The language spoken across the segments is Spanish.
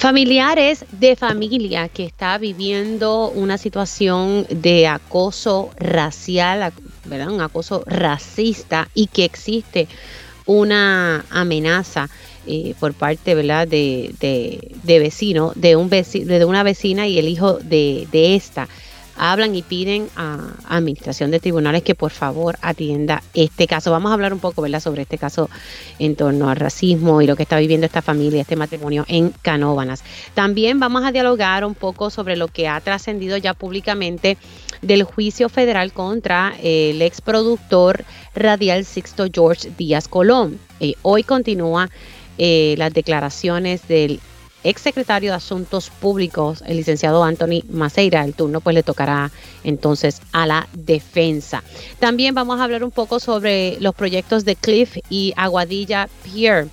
Familiares de familia que está viviendo una situación de acoso racial, ¿verdad? Un acoso racista y que existe una amenaza eh, por parte ¿verdad? De, de, vecino, de, un de una vecina y el hijo de, de esta hablan y piden a, Administración de Tribunales que por favor atienda este caso. Vamos a hablar un poco ¿verdad? sobre este caso en torno al racismo y lo que está viviendo esta familia, este matrimonio en Canóbanas. También vamos a dialogar un poco sobre lo que ha trascendido ya públicamente del juicio federal contra el ex productor radial Sixto George Díaz Colón. Eh, hoy continúa eh, las declaraciones del exsecretario de Asuntos Públicos, el licenciado Anthony Maceira. El turno pues le tocará entonces a la defensa. También vamos a hablar un poco sobre los proyectos de Cliff y Aguadilla Pier.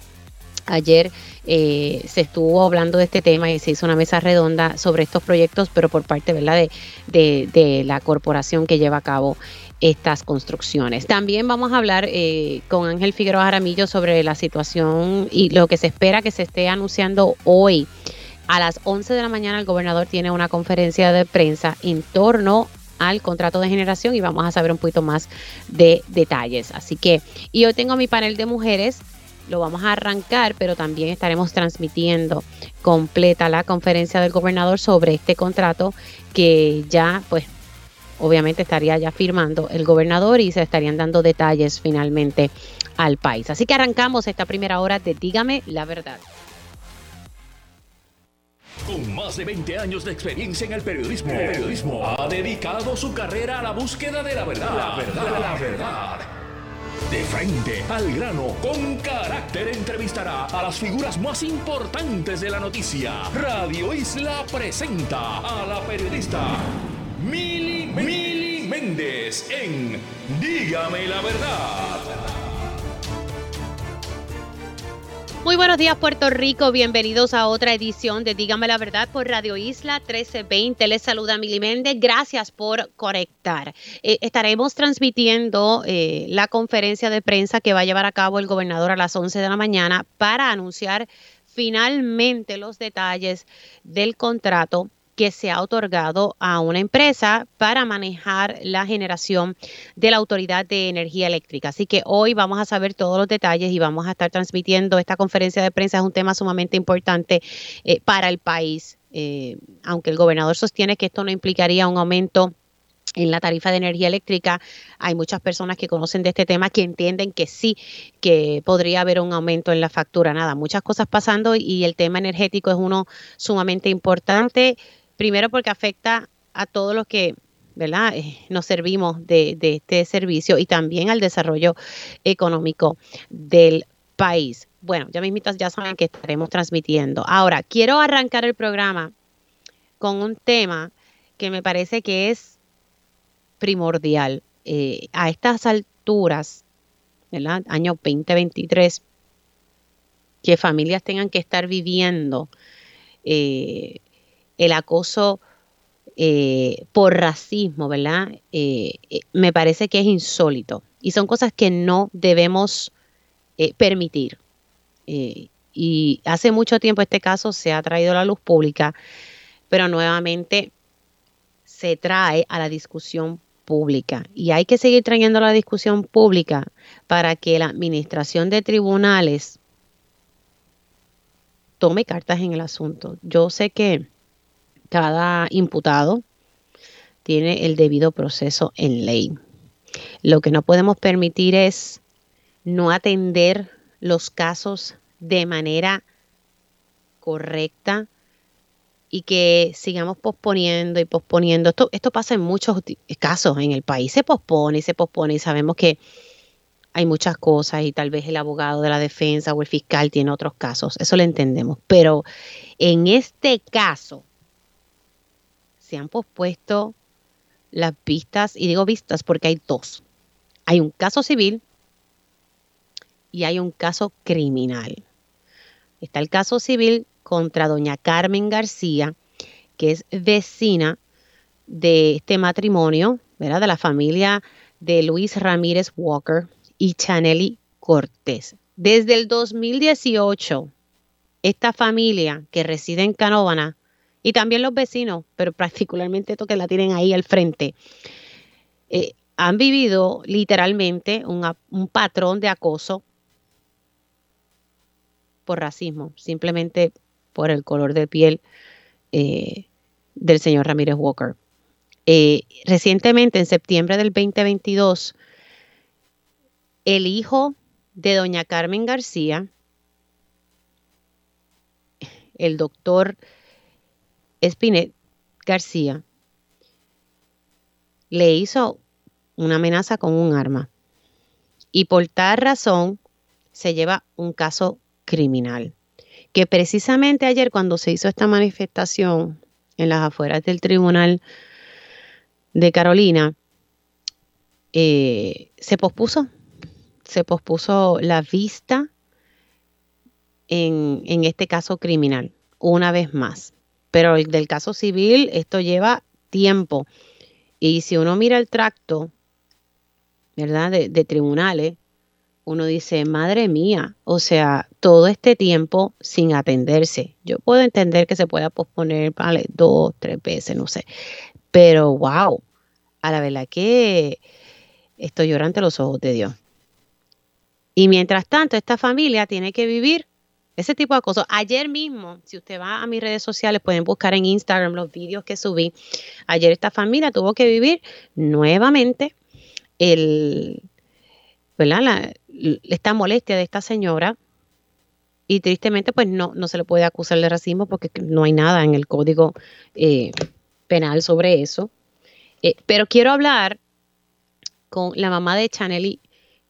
Ayer eh, se estuvo hablando de este tema y se hizo una mesa redonda sobre estos proyectos, pero por parte ¿verdad? De, de la corporación que lleva a cabo estas construcciones. También vamos a hablar eh, con Ángel Figueroa Jaramillo sobre la situación y lo que se espera que se esté anunciando hoy. A las 11 de la mañana el gobernador tiene una conferencia de prensa en torno al contrato de generación y vamos a saber un poquito más de detalles. Así que, y hoy tengo mi panel de mujeres, lo vamos a arrancar, pero también estaremos transmitiendo completa la conferencia del gobernador sobre este contrato que ya pues obviamente estaría ya firmando el gobernador y se estarían dando detalles finalmente al país. Así que arrancamos esta primera hora de Dígame la verdad. Con más de 20 años de experiencia en el periodismo, periodismo ha dedicado su carrera a la búsqueda de la verdad. La verdad, la verdad. De frente al grano, con carácter entrevistará a las figuras más importantes de la noticia. Radio Isla presenta a la periodista Mili, Méndez en Dígame la verdad. Muy buenos días Puerto Rico, bienvenidos a otra edición de Dígame la verdad por Radio Isla 1320. Les saluda Mili Méndez, gracias por conectar. Eh, estaremos transmitiendo eh, la conferencia de prensa que va a llevar a cabo el gobernador a las 11 de la mañana para anunciar finalmente los detalles del contrato que se ha otorgado a una empresa para manejar la generación de la Autoridad de Energía Eléctrica. Así que hoy vamos a saber todos los detalles y vamos a estar transmitiendo esta conferencia de prensa. Es un tema sumamente importante eh, para el país, eh, aunque el gobernador sostiene que esto no implicaría un aumento en la tarifa de energía eléctrica. Hay muchas personas que conocen de este tema que entienden que sí, que podría haber un aumento en la factura. Nada, muchas cosas pasando y el tema energético es uno sumamente importante. Primero porque afecta a todos los que ¿verdad? Eh, nos servimos de, este servicio y también al desarrollo económico del país. Bueno, ya mismitas ya saben que estaremos transmitiendo. Ahora, quiero arrancar el programa con un tema que me parece que es primordial. Eh, a estas alturas, ¿verdad? Año 2023, que familias tengan que estar viviendo eh, el acoso eh, por racismo, ¿verdad? Eh, eh, me parece que es insólito y son cosas que no debemos permitir. y hace mucho tiempo este caso se ha traído a la luz pública, pero nuevamente se trae a la discusión pública y hay que seguir trayendo la discusión pública para que la administración de tribunales tome cartas en el asunto. Yo sé que cada imputado tiene el debido proceso en ley. Lo que no podemos permitir es no atender los casos de manera correcta y que sigamos posponiendo y posponiendo. Esto, esto pasa en muchos casos en el país. Se pospone y se pospone y sabemos que hay muchas cosas y tal vez el abogado de la defensa o el fiscal tiene otros casos. Eso lo entendemos. Pero en este caso, se han pospuesto las vistas, y digo vistas porque hay dos. Hay un caso civil y hay un caso criminal. Está el caso civil contra doña Carmen García, que es vecina de este matrimonio, ¿verdad? De la familia de Luis Ramírez Walker y Chaneli Cortés. Desde el 2018, esta familia que reside en Canóvana y también los vecinos, pero particularmente estos que la tienen ahí al frente, eh, han vivido literalmente un patrón de acoso por racismo, simplemente por el color de piel eh, del señor Ramírez Walker. Eh, recientemente, en septiembre del 2022, el hijo de doña Carmen García, el doctor Espinet García, le hizo una amenaza con un arma. Y por tal razón se lleva un caso criminal. Que precisamente ayer cuando se hizo esta manifestación en las afueras del tribunal de Carolina, eh, se pospuso, se pospuso la vista en, en este caso criminal, una vez más. Pero el del caso civil, esto lleva tiempo. Y si uno mira el tracto, ¿verdad? De, tribunales, uno dice, madre mía, o sea, todo este tiempo sin atenderse. Yo puedo entender que se pueda posponer, vale, dos, tres veces, no sé. Pero, wow, a la verdad que estoy llorando los ojos de Dios. Y mientras tanto, esta familia tiene que vivir ese tipo de cosas. Ayer mismo, si usted va a mis redes sociales, pueden buscar en Instagram los vídeos que subí. Ayer esta familia tuvo que vivir nuevamente el. La, esta molestia de esta señora y tristemente pues no, no se le puede acusar de racismo porque no hay nada en el código eh, penal sobre eso. Eh, pero quiero hablar con la mamá de Chanely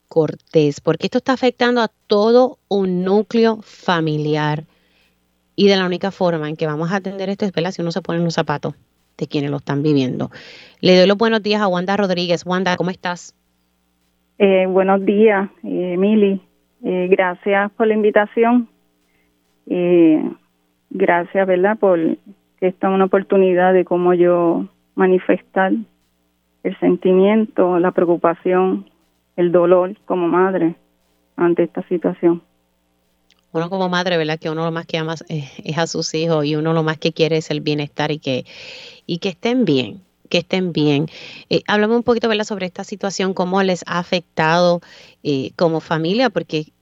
Cortés, porque esto está afectando a todo un núcleo familiar. Y de la única forma en que vamos a atender esto es si uno se pone en los zapatos de quienes lo están viviendo. Le doy los buenos días a Wanda Rodríguez. Wanda, ¿cómo estás? Eh, buenos días, eh, Mili. Eh, gracias por la invitación. Eh, gracias, ¿verdad?, por esta es una oportunidad de cómo yo manifestar el sentimiento, la preocupación, el dolor como madre ante esta situación. Uno como madre, ¿verdad? Que uno lo más que ama es a sus hijos y uno lo más que quiere es el bienestar y que, y que estén bien, que estén bien. Eh, háblame un poquito ¿verdad? sobre esta situación, cómo les ha afectado eh, como familia, porque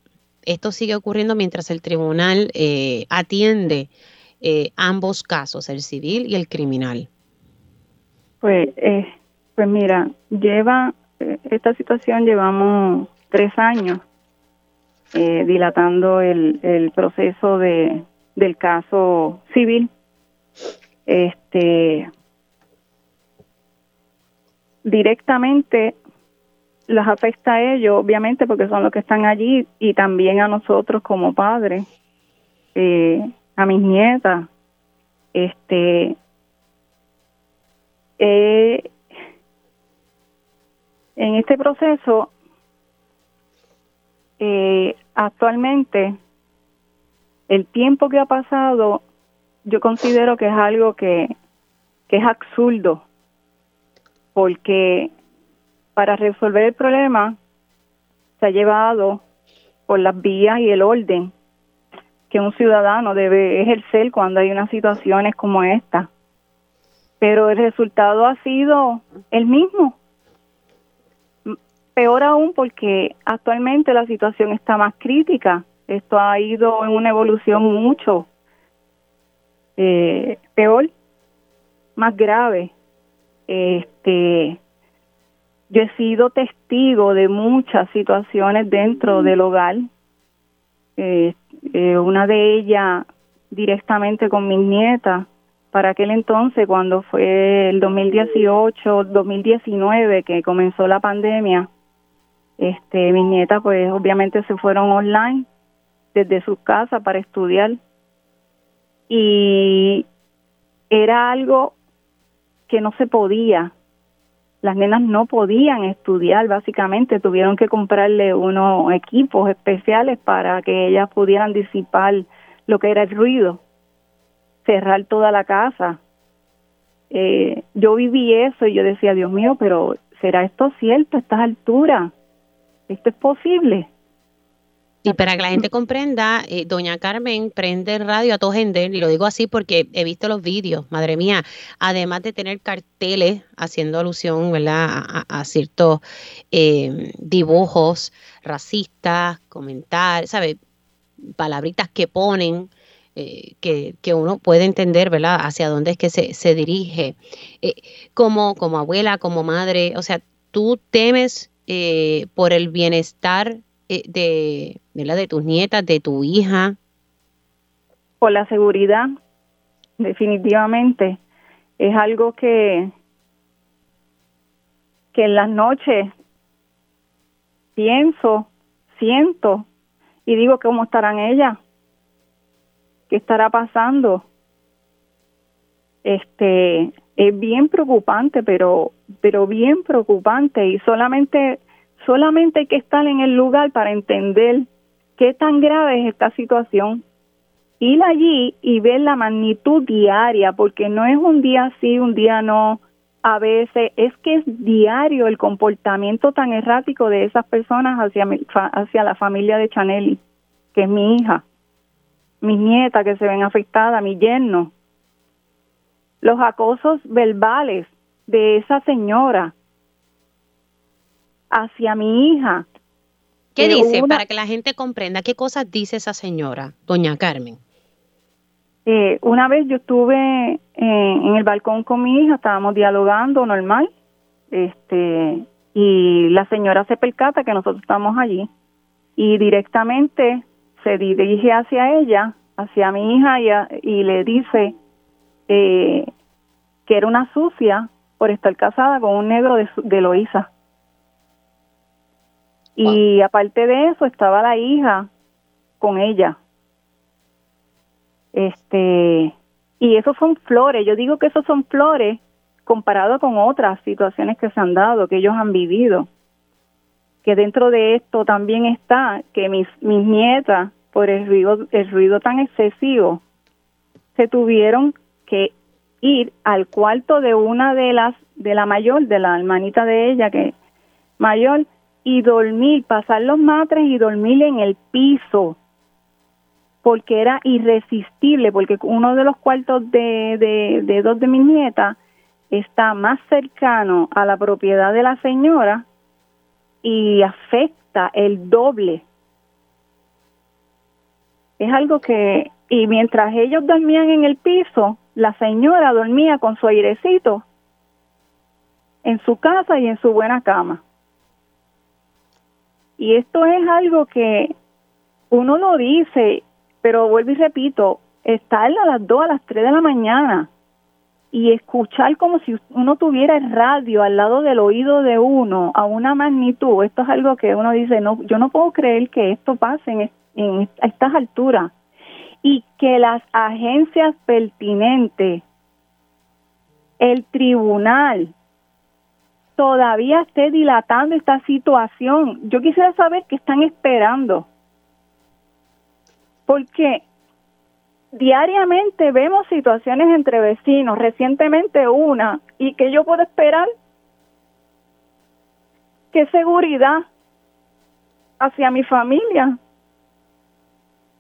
esto sigue ocurriendo mientras el tribunal eh, atiende eh, ambos casos, el civil y el criminal. Pues, pues mira, lleva esta situación llevamos tres años dilatando el, el proceso de del caso civil. Este, directamente las afecta a ellos, obviamente, porque son los que están allí, y también a nosotros como padres, eh, a mis nietas. Este, eh, en este proceso, eh, actualmente, el tiempo que ha pasado, yo considero que es algo que, que es absurdo porque para resolver el problema se ha llevado por las vías y el orden que un ciudadano debe ejercer cuando hay unas situaciones como esta. Pero el resultado ha sido el mismo. Peor aún porque actualmente la situación está más crítica. Esto ha ido en una evolución mucho eh, peor, más grave. Este, yo he sido testigo de muchas situaciones dentro del hogar. Eh, eh, una de ellas directamente con mis nietas para aquel entonces cuando fue el 2018 2019 que comenzó la pandemia este mis nietas pues obviamente se fueron online desde sus casas para estudiar y era algo que no se podía. Las nenas no podían estudiar, básicamente tuvieron que comprarle unos equipos especiales para que ellas pudieran disipar lo que era el ruido, cerrar toda la casa. Eh, yo viví eso y yo decía, Dios mío, pero ¿será esto cierto a estas alturas? ¿Esto es posible? Y para que la gente comprenda, eh, doña Carmen prende radio a todo gente, y lo digo así porque he visto los vídeos, madre mía, además de tener carteles haciendo alusión ¿verdad? A, ciertos eh, dibujos racistas, comentar, ¿sabes? Palabritas que ponen. Eh, que, que, uno puede entender, ¿verdad?, hacia dónde es que se, se dirige. como, como abuela, como madre, o sea, tú temes por el bienestar eh, de, de tus nietas, de tu hija? Por la seguridad, definitivamente. Es algo que, que en las noches pienso, siento y digo cómo estarán ellas, qué estará pasando. Este es bien preocupante, pero pero bien preocupante y solamente Solamente hay que estar en el lugar para entender qué tan grave es esta situación. Ir allí y ver la magnitud diaria, porque no es un día sí, un día no, a veces es que es diario el comportamiento tan errático de esas personas hacia, hacia la familia de Chaneli, que es mi hija, mis nietas que se ven afectadas, mi yerno. Los acosos verbales de esa señora, hacia mi hija. ¿Qué dice? Para que la gente comprenda, ¿qué cosas dice esa señora, doña Carmen? Eh, una vez yo estuve eh, en el balcón con mi hija, estábamos dialogando normal, este, y la señora se percata que nosotros estamos allí y directamente se dirige hacia ella, hacia mi hija y, le dice eh, que era una sucia por estar casada con un negro de, de Loíza. Y aparte de eso estaba la hija con ella. Este, y esos son flores, yo digo que esos son flores comparado con otras situaciones que se han dado, que ellos han vivido. Que dentro de esto también está que mis, mis nietas, por el ruido, el ruido tan excesivo, se tuvieron que ir al cuarto de una de las, de la mayor, de la hermanita de ella, que mayor, y dormir, pasar los matres y dormir en el piso, porque era irresistible, porque uno de los cuartos de, de, de dos de mis nietas está más cercano a la propiedad de la señora y afecta el doble. Es algo que, y mientras ellos dormían en el piso, la señora dormía con su airecito en su casa y en su buena cama. Y esto es algo que uno lo dice, pero vuelvo y repito, estar a las 2, a las 3 de la mañana y escuchar como si uno tuviera el radio al lado del oído de uno a una magnitud, esto es algo que uno dice, no, yo no puedo creer que esto pase en, en estas alturas y que las agencias pertinentes, el tribunal, todavía esté dilatando esta situación. Yo quisiera saber qué están esperando. Porque diariamente vemos situaciones entre vecinos, recientemente una, y que yo puedo esperar qué seguridad hacia mi familia,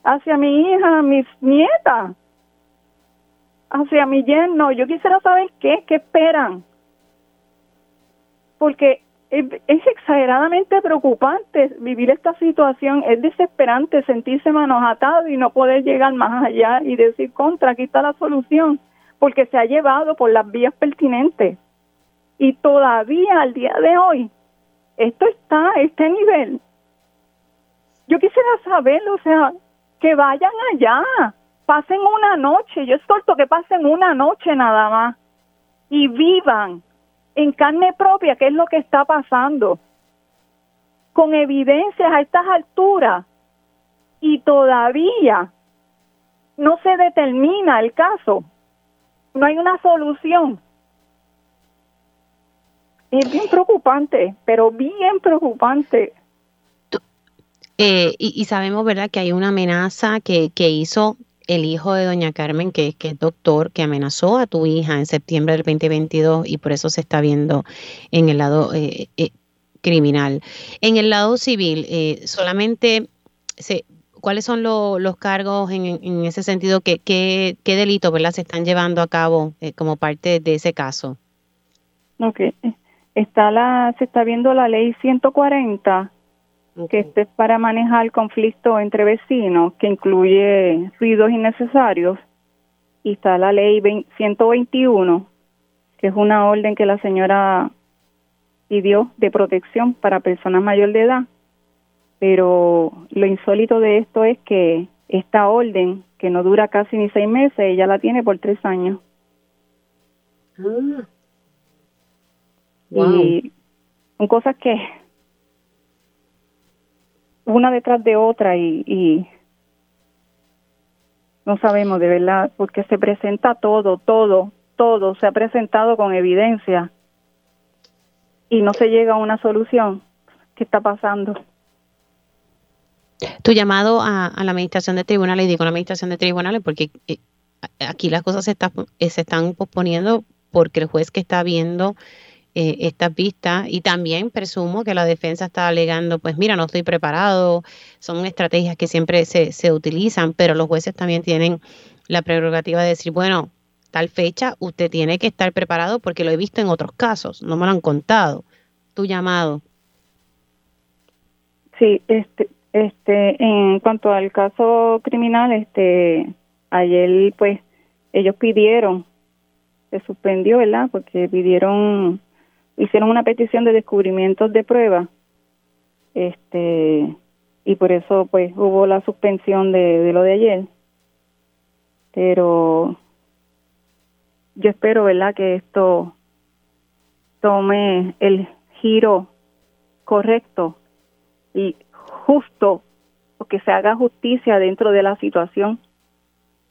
hacia mi hija, mis nietas, hacia mi yerno. Yo quisiera saber qué, qué esperan porque es, exageradamente preocupante vivir esta situación, es desesperante sentirse manos atadas y no poder llegar más allá y decir contra, aquí está la solución, porque se ha llevado por las vías pertinentes. Y todavía al día de hoy, esto está a este nivel. Yo quisiera saber, o sea, que vayan allá, pasen una noche, yo exhorto que pasen una noche nada más y vivan en carne propia qué es lo que está pasando, con evidencias a estas alturas y todavía no se determina el caso, no hay una solución. Es bien preocupante, pero bien preocupante. Eh, y, y, sabemos, ¿verdad?, que hay una amenaza que, que hizo el hijo de doña Carmen, que, que, es doctor, que amenazó a tu hija en septiembre del 2022 y por eso se está viendo en el lado eh, eh, criminal. En el lado civil, eh, solamente se, ¿cuáles son los cargos en, ese sentido? ¿Qué, qué, qué delitos se están llevando a cabo eh, como parte de ese caso? Ok. Está la, se está viendo la ley 140, que este es para manejar conflicto entre vecinos, que incluye ruidos innecesarios. Y está la ley 121, que es una orden que la señora pidió de protección para personas mayor de edad. Pero lo insólito de esto es que esta orden, que no dura casi ni seis meses, ella la tiene por tres años. Ah. Y son cosas que una detrás de otra y, no sabemos de verdad, porque se presenta todo, todo, todo se ha presentado con evidencia y no se llega a una solución. ¿Qué está pasando? Tu llamado a, la administración de tribunales, y digo la administración de tribunales porque eh, aquí las cosas se, está, se están posponiendo porque el juez que está viendo eh, estas vistas y también presumo que la defensa está alegando, pues mira, no estoy preparado, son estrategias que siempre se, se utilizan, pero los jueces también tienen la prerrogativa de decir, bueno, tal fecha usted tiene que estar preparado porque lo he visto en otros casos, no me lo han contado. Tu llamado. Sí, este, este, en cuanto al caso criminal, este, ayer pues ellos pidieron, se suspendió, ¿verdad? Porque pidieron hicieron una petición de descubrimientos de prueba este y por eso pues hubo la suspensión de, lo de ayer. Pero yo espero verdad que esto tome el giro correcto y justo o que se haga justicia dentro de la situación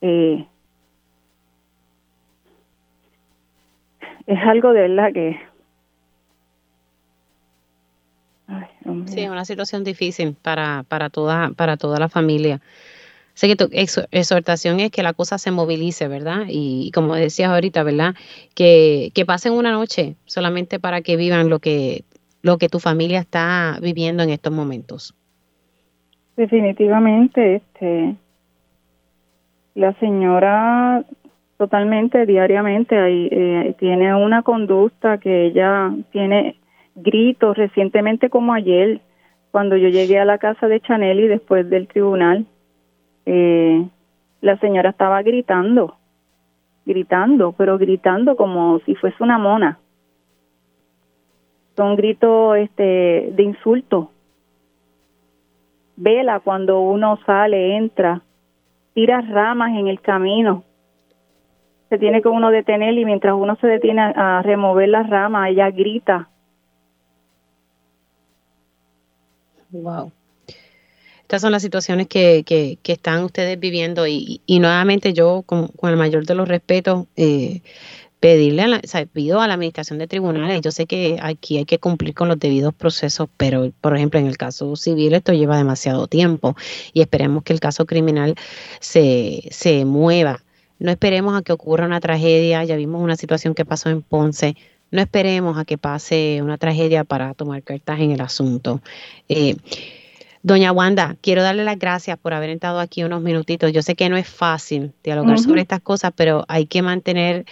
eh, es algo de verdad que Sí, es una situación difícil para, para, toda, para toda la familia. Así que tu exhortación es que la cosa se movilice, ¿verdad? Y como decías ahorita, ¿verdad? Que, que pasen una noche solamente para que vivan lo que, lo que tu familia está viviendo en estos momentos. Definitivamente, este, la señora totalmente diariamente ahí, eh, tiene una conducta que ella tiene gritos recientemente como ayer, cuando yo llegué a la casa de Chanel y después del tribunal, eh, la señora estaba gritando, gritando, pero gritando como si fuese una mona. Son gritos este, de insulto. Vela cuando uno sale, entra, tira ramas en el camino. Se tiene que uno detener y mientras uno se detiene a remover las ramas, ella grita Wow. Estas son las situaciones que, que, están ustedes viviendo y, nuevamente yo con, el mayor de los respetos eh, pedirle, a la, pido a la administración de tribunales, yo sé que aquí hay que cumplir con los debidos procesos, pero por ejemplo en el caso civil esto lleva demasiado tiempo y esperemos que el caso criminal se, se mueva. No esperemos a que ocurra una tragedia, ya vimos una situación que pasó en Ponce, no esperemos a que pase una tragedia para tomar cartas en el asunto. Eh, doña Wanda, quiero darle las gracias por haber estado aquí unos minutitos. Yo sé que no es fácil dialogar sobre estas cosas, pero hay que mantener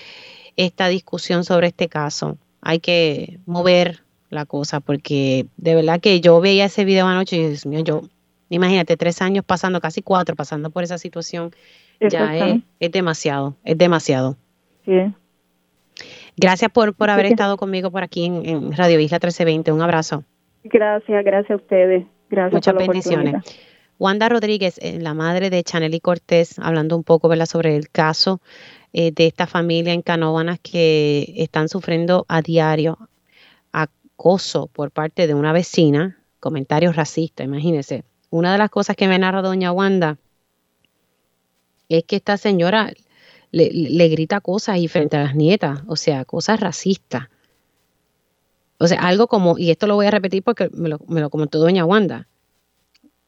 esta discusión sobre este caso. Hay que mover la cosa, porque de verdad que yo veía ese video anoche y Dios mío, yo, imagínate, tres años pasando, casi cuatro, pasando por esa situación, ya es, es, demasiado, es demasiado. Sí. Gracias por, por haber estado conmigo por aquí en, Radio Isla 1320. Un abrazo. Gracias, gracias a ustedes. Gracias Muchas bendiciones. Wanda Rodríguez, eh, la madre de Chanel y Cortés, hablando un poco ¿verdad? sobre el caso eh, de esta familia en Canóvanas que están sufriendo a diario acoso por parte de una vecina, comentarios racistas, imagínense. Una de las cosas que me narra doña Wanda es que esta señora le, grita cosas y frente a las nietas, o sea, cosas racistas. O sea, algo como, y esto lo voy a repetir porque me lo, me lo comentó doña Wanda.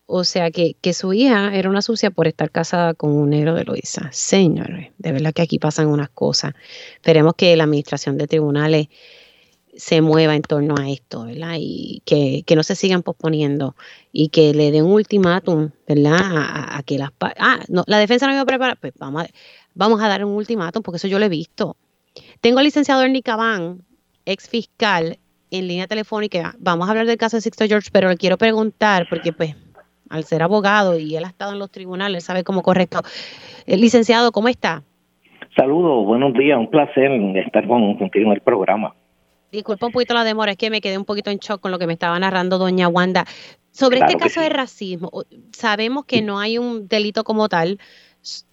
O sea, que, que, su hija era una sucia por estar casada con un negro de Loisa. Señores, de verdad que aquí pasan unas cosas. Esperemos que la administración de tribunales se mueva en torno a esto, ¿verdad? Y que, no se sigan posponiendo y que le den un ultimátum, ¿verdad? A, que las... Ah, no, la defensa no iba a preparar, pues vamos a, vamos a dar un ultimátum porque eso yo lo he visto. Tengo al licenciado Ernie Cabán, ex fiscal, en línea telefónica. Vamos a hablar del caso de Sixto George, pero le quiero preguntar, porque pues al ser abogado y él ha estado en los tribunales, sabe cómo correcto. El licenciado, ¿cómo está? Saludos, buenos días, un placer estar con, contigo en el programa. Disculpa un poquito la demora, es que me quedé un poquito en shock con lo que me estaba narrando doña Wanda. Sobre este caso de racismo, sabemos que no hay un delito como tal,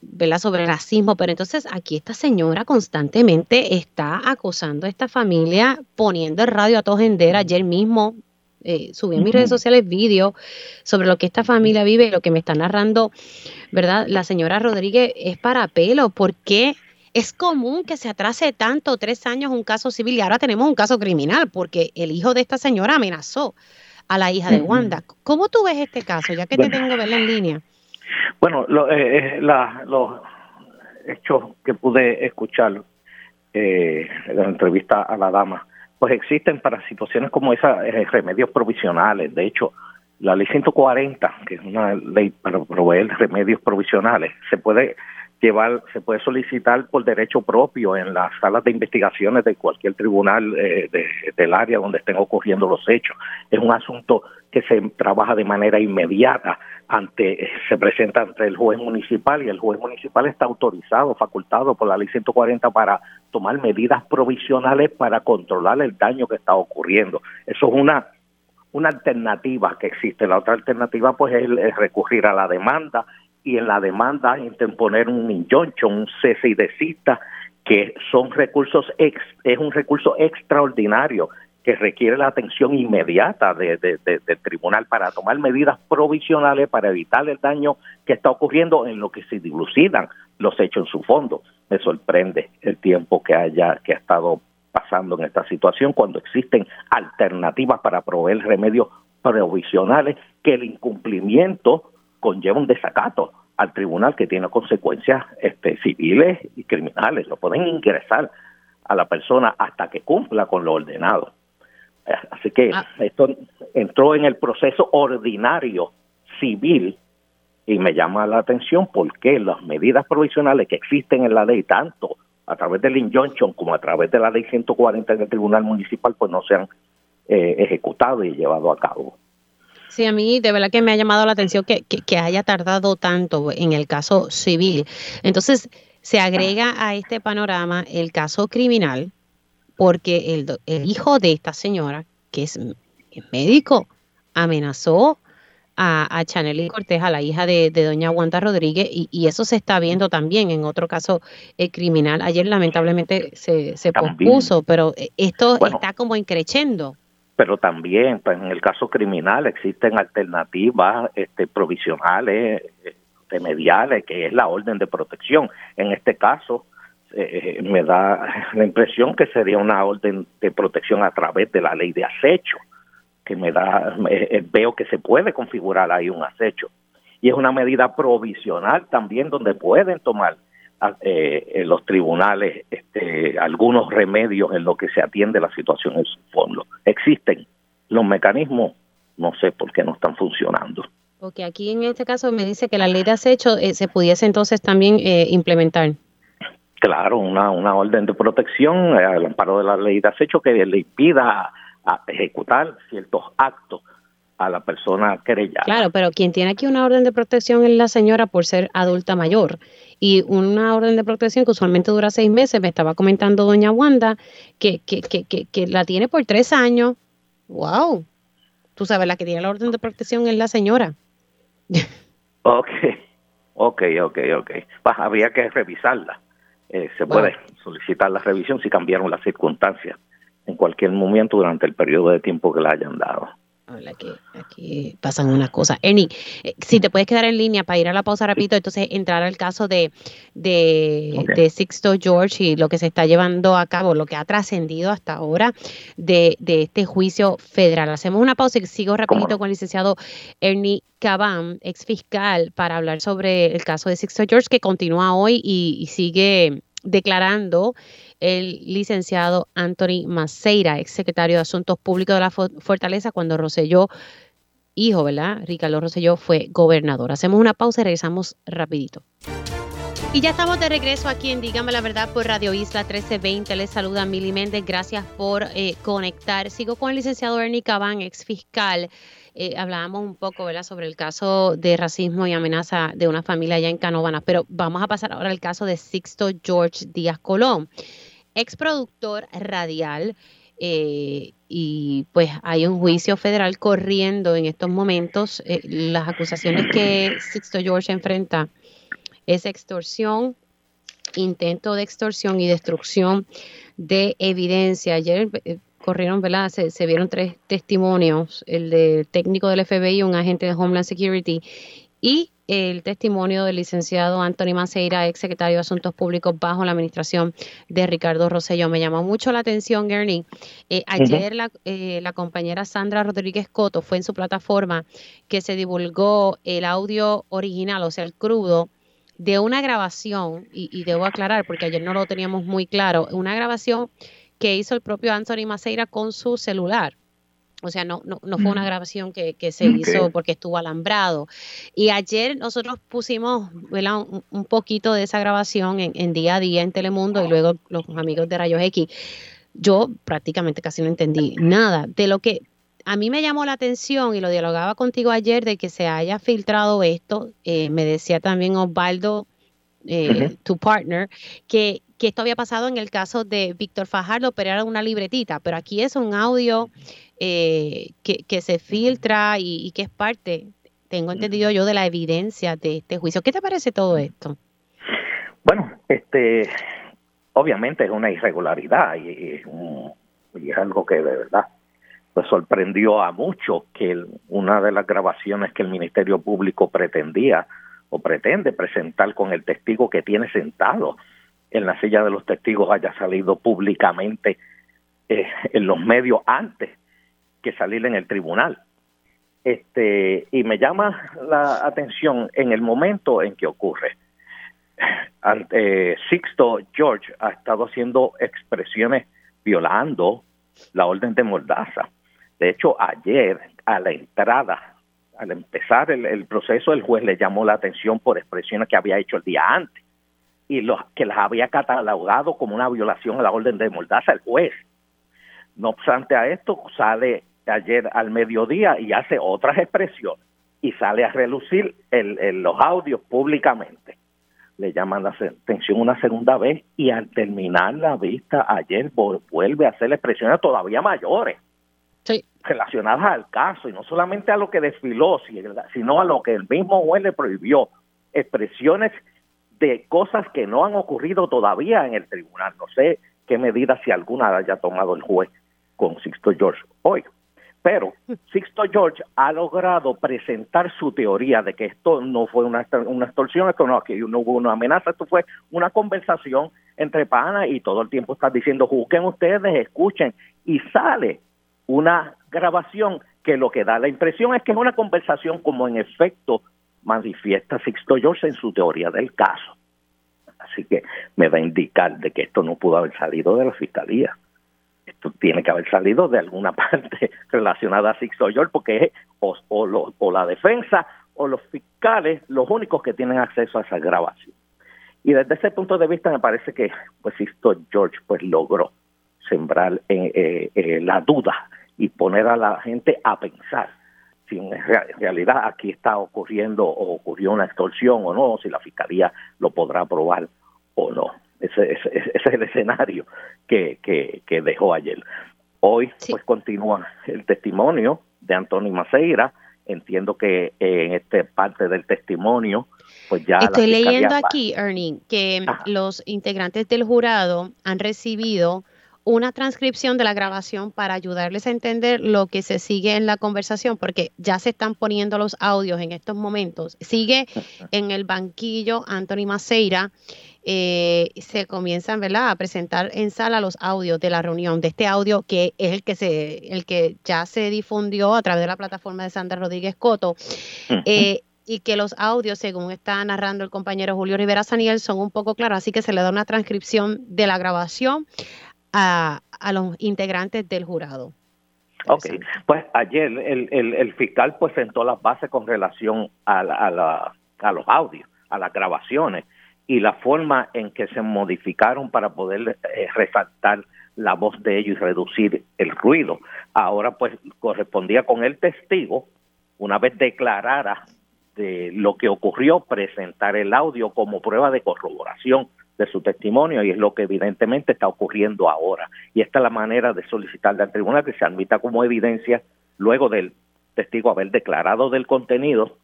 ¿verdad? sobre racismo, pero entonces aquí esta señora constantemente está acosando a esta familia, poniendo el radio a todo gender. Ayer mismo eh, subí en mis redes sociales vídeos sobre lo que esta familia vive y lo que me está narrando, ¿verdad? La señora Rodríguez es para pelo. ¿Por qué? Es común que se atrase tanto, tres años, un caso civil y ahora tenemos un caso criminal porque el hijo de esta señora amenazó a la hija de Wanda. ¿Cómo tú ves este caso, ya que te tengo verla en línea? Bueno, eh, eh, los hechos que pude escuchar eh, en la entrevista a la dama, pues existen para situaciones como esa remedios provisionales. De hecho, la ley 140, que es una ley para proveer remedios provisionales, se puede llevar, se puede solicitar por derecho propio en las salas de investigaciones de cualquier tribunal eh, del área donde estén ocurriendo los hechos. Es un asunto que se trabaja de manera inmediata ante se presenta ante el juez municipal y el juez municipal está autorizado, facultado por la ley 140 para tomar medidas provisionales para controlar el daño que está ocurriendo. Eso es una una alternativa que existe. La otra alternativa pues es recurrir a la demanda y en la demanda interponer un injunction, un cese y desista, que son recursos ex, es un recurso extraordinario que requiere la atención inmediata de, del tribunal para tomar medidas provisionales para evitar el daño que está ocurriendo en lo que se dilucidan los hechos en su fondo. Me sorprende el tiempo que haya que ha estado pasando en esta situación cuando existen alternativas para proveer remedios provisionales que el incumplimiento conlleva un desacato al tribunal que tiene consecuencias este, civiles y criminales. Lo pueden ingresar a la persona hasta que cumpla con lo ordenado. Así que ah. esto entró en el proceso ordinario civil y me llama la atención porque las medidas provisionales que existen en la ley, tanto a través del injunction como a través de la ley 140 del Tribunal Municipal, pues no se han eh, ejecutado y llevado a cabo. Sí, a mí de verdad que me ha llamado la atención que, que, haya tardado tanto en el caso civil. Entonces, se agrega a este panorama el caso criminal, porque el, el hijo de esta señora, que es, médico, amenazó a, a Chanel Cortés, a la hija de, doña Wanda Rodríguez, y, eso se está viendo también en otro caso eh, criminal. Ayer lamentablemente se, se pospuso, pero eh, esto está como increchendo pero también pues, en el caso criminal existen alternativas este, provisionales, remediales, que es la orden de protección. En este caso, eh, eh, me da la impresión que sería una orden de protección a través de la ley de acecho, que me da, veo que se puede configurar ahí un acecho. Y es una medida provisional también donde pueden tomar eh, en los tribunales este, algunos remedios en lo que se atiende la situación en su fondo. Existen los mecanismos, no sé por qué no están funcionando. Porque aquí en este caso me dice que la ley de acecho eh, se pudiese entonces también eh, implementar. Claro, una, una orden de protección al amparo de la ley de acecho que le impida ejecutar ciertos actos a la persona querellada. Claro, pero quien tiene aquí una orden de protección es la señora por ser adulta mayor. Y una orden de protección que usualmente dura seis meses, me estaba comentando doña Wanda, que, que, que, que, la tiene por tres años. ¡Wow! Tú sabes, la que tiene la orden de protección es la señora. ok, ok, ok, ok. habría que revisarla. Eh, se puede solicitar la revisión si cambiaron las circunstancias en cualquier momento durante el periodo de tiempo que la hayan dado que aquí pasan unas cosas. Ernie, eh, si te puedes quedar en línea para ir a la pausa rapidito, entonces entrar al caso de, de, Sixto George y lo que se está llevando a cabo, lo que ha trascendido hasta ahora de, este juicio federal. Hacemos una pausa y sigo rapidito con el licenciado Ernie Cabán, ex fiscal, para hablar sobre el caso de Sixto George que continúa hoy y, sigue declarando el licenciado Anthony Maceira, ex secretario de Asuntos Públicos de la Fortaleza, cuando Roselló, hijo, ¿verdad? Ricardo Roselló fue gobernador. Hacemos una pausa y regresamos rapidito. Y ya estamos de regreso aquí en Dígame la Verdad por Radio Isla 1320. Les saluda Mili Méndez. Gracias por eh, conectar. Sigo con el licenciado Ernie Cabán, ex fiscal. Eh, hablábamos un poco ¿verdad? sobre el caso de racismo y amenaza de una familia allá en Canóvanas, pero vamos a pasar ahora al caso de Sixto George Díaz Colón, ex productor radial. Eh, y pues hay un juicio federal corriendo en estos momentos. las acusaciones que Sixto George enfrenta es extorsión, intento de extorsión y destrucción de evidencia. Ayer eh, corrieron, ¿verdad? Se, vieron tres testimonios, el del técnico del FBI, un agente de Homeland Security, y el testimonio del licenciado Anthony Maceira, ex secretario de Asuntos Públicos bajo la administración de Ricardo Rosselló. Me llamó mucho la atención, Ernie. Eh, ayer la, eh, la, compañera Sandra Rodríguez Coto fue en su plataforma que se divulgó el audio original, o sea, el crudo, de una grabación, y, debo aclarar porque ayer no lo teníamos muy claro, una grabación que hizo el propio Anthony Maceira con su celular. O sea, no, no, no fue una grabación que, se hizo porque estuvo alambrado. Y ayer nosotros pusimos un, un, poquito de esa grabación en, en, día a día en Telemundo y luego los amigos de Rayos X. Yo prácticamente casi no entendí nada de lo que a mí me llamó la atención y lo dialogaba contigo ayer de que se haya filtrado esto. Eh, me decía también Osvaldo, eh, tu partner, que, que, esto había pasado en el caso de Víctor Fajardo, pero era una libretita. Pero aquí es un audio eh, que, que, se filtra y, y, que es parte, tengo entendido yo, de la evidencia de este juicio. ¿Qué te parece todo esto? Bueno, este, obviamente es una irregularidad y, y es algo que de verdad pues sorprendió a muchos que una de las grabaciones que el Ministerio Público pretendía o pretende presentar con el testigo que tiene sentado en la silla de los testigos haya salido públicamente eh, en los medios antes que salir en el tribunal. Este, y me llama la atención en el momento en que ocurre. Ante, Sixto George ha estado haciendo expresiones violando la orden de Mordaza de hecho, ayer a la entrada, al empezar el, proceso, el juez le llamó la atención por expresiones que había hecho el día antes y los, que las había catalogado como una violación a la orden de Mordaza el juez. No obstante a esto, sale ayer al mediodía y hace otras expresiones y sale a relucir el, los audios públicamente. Le llaman la atención una segunda vez y al terminar la vista ayer vuelve a hacer expresiones todavía mayores relacionadas al caso y no solamente a lo que desfiló, sino a lo que el mismo juez le prohibió, expresiones de cosas que no han ocurrido todavía en el tribunal. No sé qué medida, si alguna, haya tomado el juez con Sixto George hoy. Pero Sixto George ha logrado presentar su teoría de que esto no fue una, una extorsión, esto no, que no hubo una amenaza, esto fue una conversación entre panas y todo el tiempo está diciendo, juzguen ustedes, escuchen, y sale una grabación que lo que da la impresión es que es una conversación como en efecto manifiesta Sixto George en su teoría del caso. Así que me da a indicar de que esto no pudo haber salido de la fiscalía. Esto tiene que haber salido de alguna parte relacionada a Sixto George porque es o, o, la defensa o los fiscales los únicos que tienen acceso a esa grabación. Y desde ese punto de vista me parece que pues Sixto George pues logró sembrar en, eh, eh, la duda y poner a la gente a pensar si en realidad aquí está ocurriendo o ocurrió una extorsión o no, si la fiscalía lo podrá probar o no. Ese, es el escenario que, que, dejó ayer. Hoy pues continúa el testimonio de Antonio Maceira. Entiendo que en esta parte del testimonio pues ya... Estoy leyendo aquí, Ernie, que los integrantes del jurado han recibido una transcripción de la grabación para ayudarles a entender lo que se sigue en la conversación, porque ya se están poniendo los audios en estos momentos. Sigue en el banquillo Anthony Maceira. Eh, se comienzan ¿verdad? a presentar en sala los audios de la reunión, de este audio que es el que se, el que ya se difundió a través de la plataforma de Sandra Rodríguez Coto. Eh, y que los audios, según está narrando el compañero Julio Rivera Saniel, son un poco claros, así que se le da una transcripción de la grabación a, los integrantes del jurado. Ok, pues ayer el, el, fiscal pues sentó las bases con relación a, la, a los audios, a las grabaciones y la forma en que se modificaron para poder eh, resaltar la voz de ellos y reducir el ruido. Ahora pues correspondía con el testigo, una vez declarara de lo que ocurrió, presentar el audio como prueba de corroboración de su testimonio y es lo que evidentemente está ocurriendo ahora. Y esta es la manera de solicitarle al tribunal que se admita como evidencia luego del testigo haber declarado del contenido,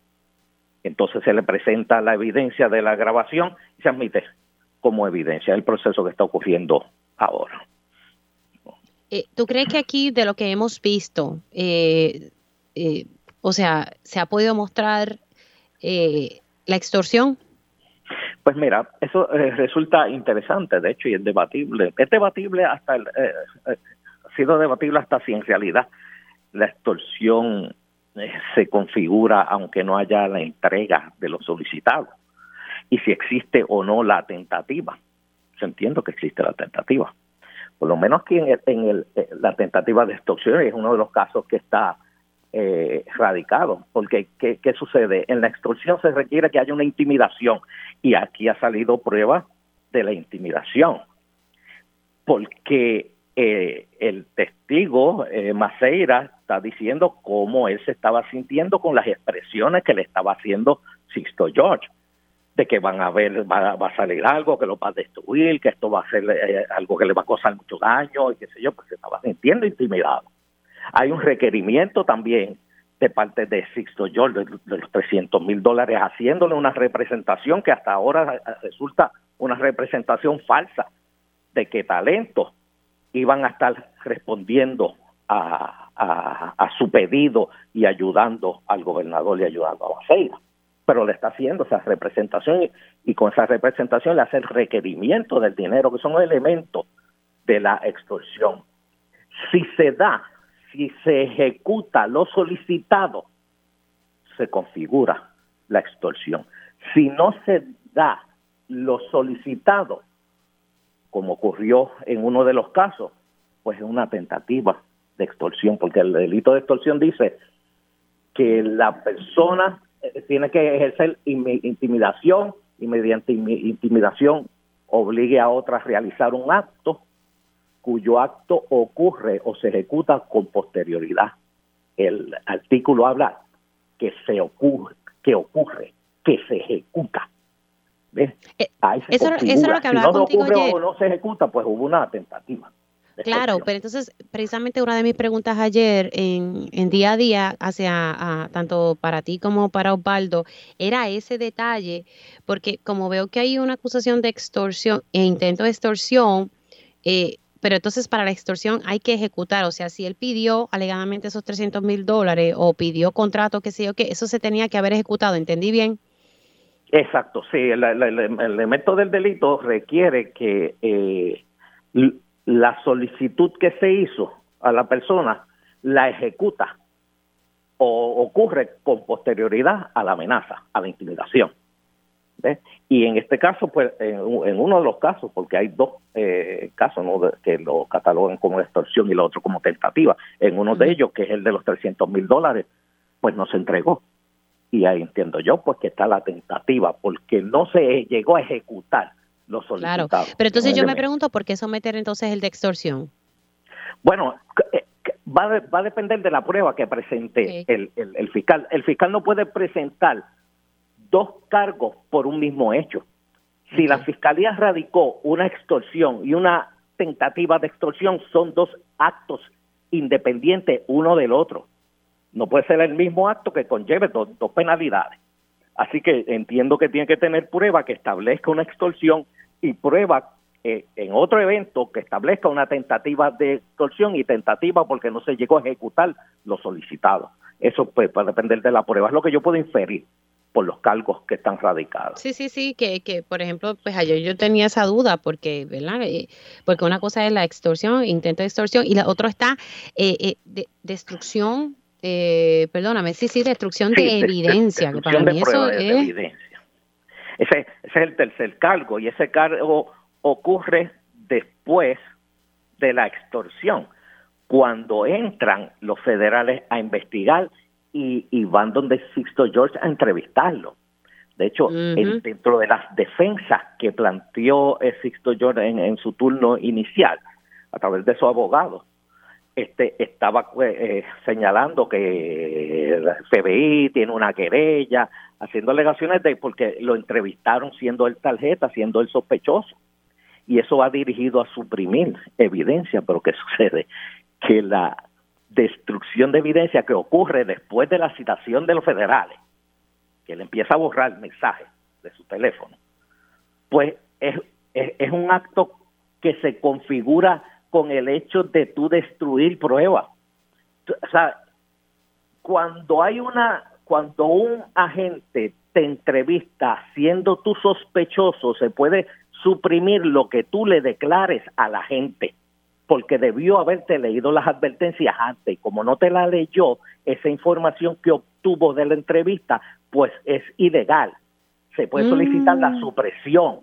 entonces se le presenta la evidencia de la grabación y se admite como evidencia el proceso que está ocurriendo ahora. Eh, ¿Tú crees que aquí de lo que hemos visto, eh, eh, o sea, se ha podido mostrar la extorsión? Pues mira, eso resulta interesante, de hecho, y es debatible. Es debatible hasta, el, ha sido debatible hasta si en realidad la extorsión se configura aunque no haya la entrega de los solicitados y si existe o no la tentativa. Se entiendo que existe la tentativa por lo menos aquí en, el, eh, la tentativa de extorsión es uno de los casos que está eh, radicado, porque ¿qué, sucede? En la extorsión se requiere que haya una intimidación y aquí ha salido prueba de la intimidación, porque eh, el testigo eh, Maceira está diciendo cómo él se estaba sintiendo con las expresiones que le estaba haciendo Sisto George de que van a ver, va, a salir algo que lo va a destruir, que esto va a ser eh, algo que le va a causar mucho daño y qué sé yo, pues se estaba sintiendo intimidado. Hay un requerimiento también de parte de Sixto George de, los 300 mil dólares haciéndole una representación que hasta ahora resulta una representación falsa de que talentos iban a estar respondiendo a, su pedido y ayudando al gobernador y ayudando a Baceira pero le está haciendo esa representación y, con esa representación le hace el requerimiento del dinero, que son elementos de la extorsión. Si se da, si se ejecuta lo solicitado, se configura la extorsión. Si no se da lo solicitado, como ocurrió en uno de los casos, pues es una tentativa de extorsión, porque el delito de extorsión dice que la persona eh, tiene que ejercer intimidación y mediante intimidación obligue a otras a realizar un acto cuyo acto ocurre o se ejecuta con posterioridad. El artículo habla que se ocurre, que ocurre, que se ejecuta. ¿Ves? Eh, eso, es lo que hablaba si no contigo ocurre o no se ejecuta, pues hubo una tentativa. Claro, pero entonces precisamente una de mis preguntas ayer en, en día a día hacia tanto para ti como para Osvaldo era ese detalle, porque como veo que hay una acusación de extorsión e intento de extorsión, eh, pero entonces para la extorsión hay que ejecutar, o sea, si él pidió alegadamente esos 300 mil dólares o pidió contrato, qué sé yo, que eso se tenía que haber ejecutado, ¿entendí bien? Exacto, sí, el, elemento del delito requiere que eh, la solicitud que se hizo a la persona la ejecuta o ocurre con posterioridad a la amenaza, a la intimidación. Y en este caso, pues, en, uno de los casos, porque hay dos eh, casos que lo catalogan como extorsión y el otro como tentativa, en uno de ellos, que es el de los 300 mil dólares, pues no se entregó. Y ahí entiendo yo, pues que está la tentativa, porque no se llegó a ejecutar Claro, pero entonces yo me pregunto por qué someter entonces el de extorsión. Bueno, eh, va, va a depender de la prueba que presente el, el, fiscal. El fiscal no puede presentar dos cargos por un mismo hecho. Si la fiscalía radicó una extorsión y una tentativa de extorsión, son dos actos independientes uno del otro. No puede ser el mismo acto que conlleve dos penalidades. Así que entiendo que tiene que tener prueba que establezca una extorsión y prueba eh, en otro evento que establezca una tentativa de extorsión y tentativa porque no se llegó a ejecutar lo solicitado. Eso pues, puede depender de la prueba, es lo que yo puedo inferir por los cargos que están radicados. Sí, sí, sí, que, que por ejemplo, pues ayer yo tenía esa duda porque, ¿verdad? Eh, porque una cosa es la extorsión, intento de extorsión, y la otra está eh, de, destrucción eh, perdóname, sí, sí, destrucción de evidencia, que para mí eso es... Evidencia. Ese, ese es el tercer cargo y ese cargo ocurre después de la extorsión, cuando entran los federales a investigar y, van donde Sixto George a entrevistarlo. De hecho, dentro de las defensas que planteó eh, Sixto George en, su turno inicial, a través de su abogado, este, estaba pues, eh, señalando que el FBI tiene una querella, haciendo alegaciones de porque lo entrevistaron siendo el tarjeta, siendo el sospechoso. Y eso va dirigido a suprimir evidencia, pero ¿qué sucede? Que la destrucción de evidencia que ocurre después de la citación de los federales, que le empieza a borrar mensajes de su teléfono, pues es, es, un acto que se configura con el hecho de tú destruir pruebas. O sea, cuando hay una, cuando un agente te entrevista siendo tú sospechoso, se puede suprimir lo que tú le declares a la gente porque debió haberte leído las advertencias antes y como no te la leyó, esa información que obtuvo de la entrevista, pues es ilegal. Se puede solicitar la mm. supresión,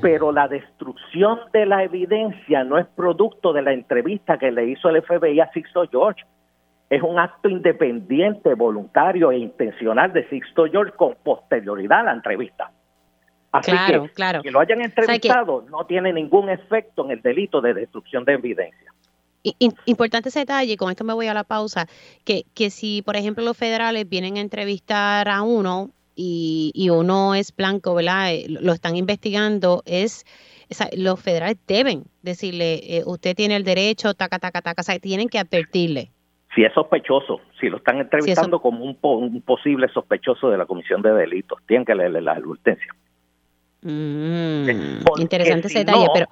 pero la destrucción de la evidencia no es producto de la entrevista que le hizo el FBI a Sixto George. Es un acto independiente, voluntario e intencional de Sixto George con posterioridad a la entrevista. Así que claro. que lo hayan entrevistado no tiene ningún efecto en el delito de destrucción de evidencia. Importante ese detalle, con esto me voy a la pausa, que, que si, por ejemplo, los federales vienen a entrevistar a uno y, y uno es blanco, ¿verdad? Eh, lo están investigando, es, los federales deben decirle, eh, usted tiene el derecho, taca, taca, taca, o sea, tienen que advertirle. Si es sospechoso, si lo están entrevistando como un, un, posible sospechoso de la comisión de delitos, tienen que leerle la advertencia. Mm, interesante ese detalle, pero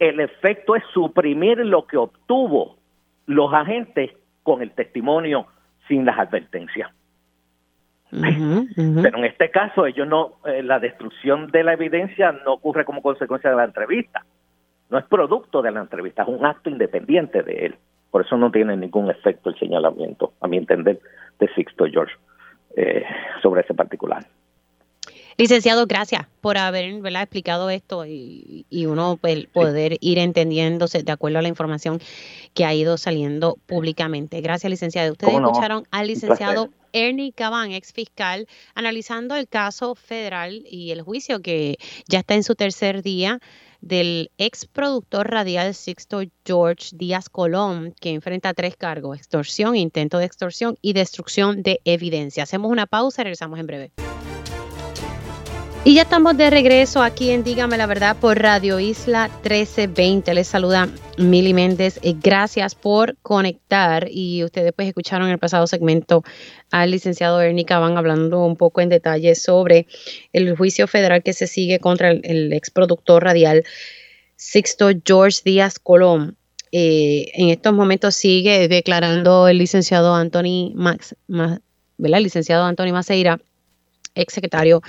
el efecto es suprimir lo que obtuvo los agentes con el testimonio sin las advertencias. Pero en este caso, ellos no, eh, la destrucción de la evidencia no ocurre como consecuencia de la entrevista, no es producto de la entrevista, es un acto independiente de él. Por eso no tiene ningún efecto el señalamiento, a mi entender, de Sixto George eh, sobre ese particular. Licenciado, gracias por haber explicado esto y, uno pues, poder ir entendiéndose de acuerdo a la información que ha ido saliendo públicamente. Gracias, licenciado. Ustedes escucharon al licenciado Ernie Caban, ex fiscal, analizando el caso federal y el juicio que ya está en su tercer día del ex productor radial Sixto George Díaz Colón, que enfrenta tres cargos, extorsión, intento de extorsión y destrucción de evidencia. Hacemos una pausa y regresamos en breve. Y ya estamos de regreso aquí en Dígame la Verdad por Radio Isla 1320. Les saluda Mili Méndez. Eh, gracias por conectar. Y ustedes pues escucharon en el pasado segmento al licenciado Ernie Caban hablando un poco en detalle sobre el juicio federal que se sigue contra el, ex productor radial Sixto George Díaz Colón. Eh, en estos momentos sigue declarando el licenciado Anthony Max. El licenciado Anthony Maceira ex secretario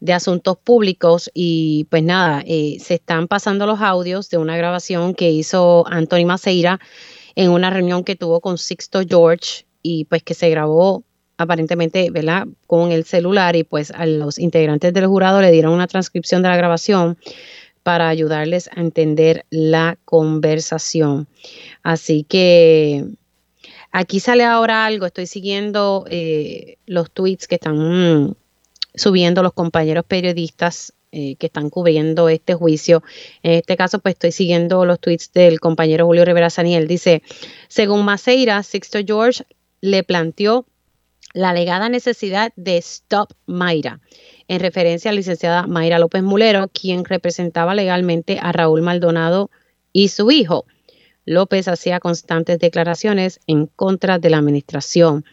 de Asuntos Públicos y pues nada, eh, se están pasando los audios de una grabación que hizo Anthony Maceira en una reunión que tuvo con Sixto George y pues que se grabó aparentemente, ¿verdad? Con el celular y pues a los integrantes del jurado le dieron una transcripción de la grabación para ayudarles a entender la conversación. Así que aquí sale ahora algo, estoy siguiendo eh, los tweets que están subiendo los compañeros periodistas eh, que están cubriendo este juicio. En este caso, pues estoy siguiendo los tweets del compañero Julio Rivera Saniel. Dice, según Maceira, Sixto George le planteó la alegada necesidad de Stop Mayra, en referencia a la licenciada Mayra López Mulero, quien representaba legalmente a Raúl Maldonado y su hijo. López hacía constantes declaraciones en contra de la administración,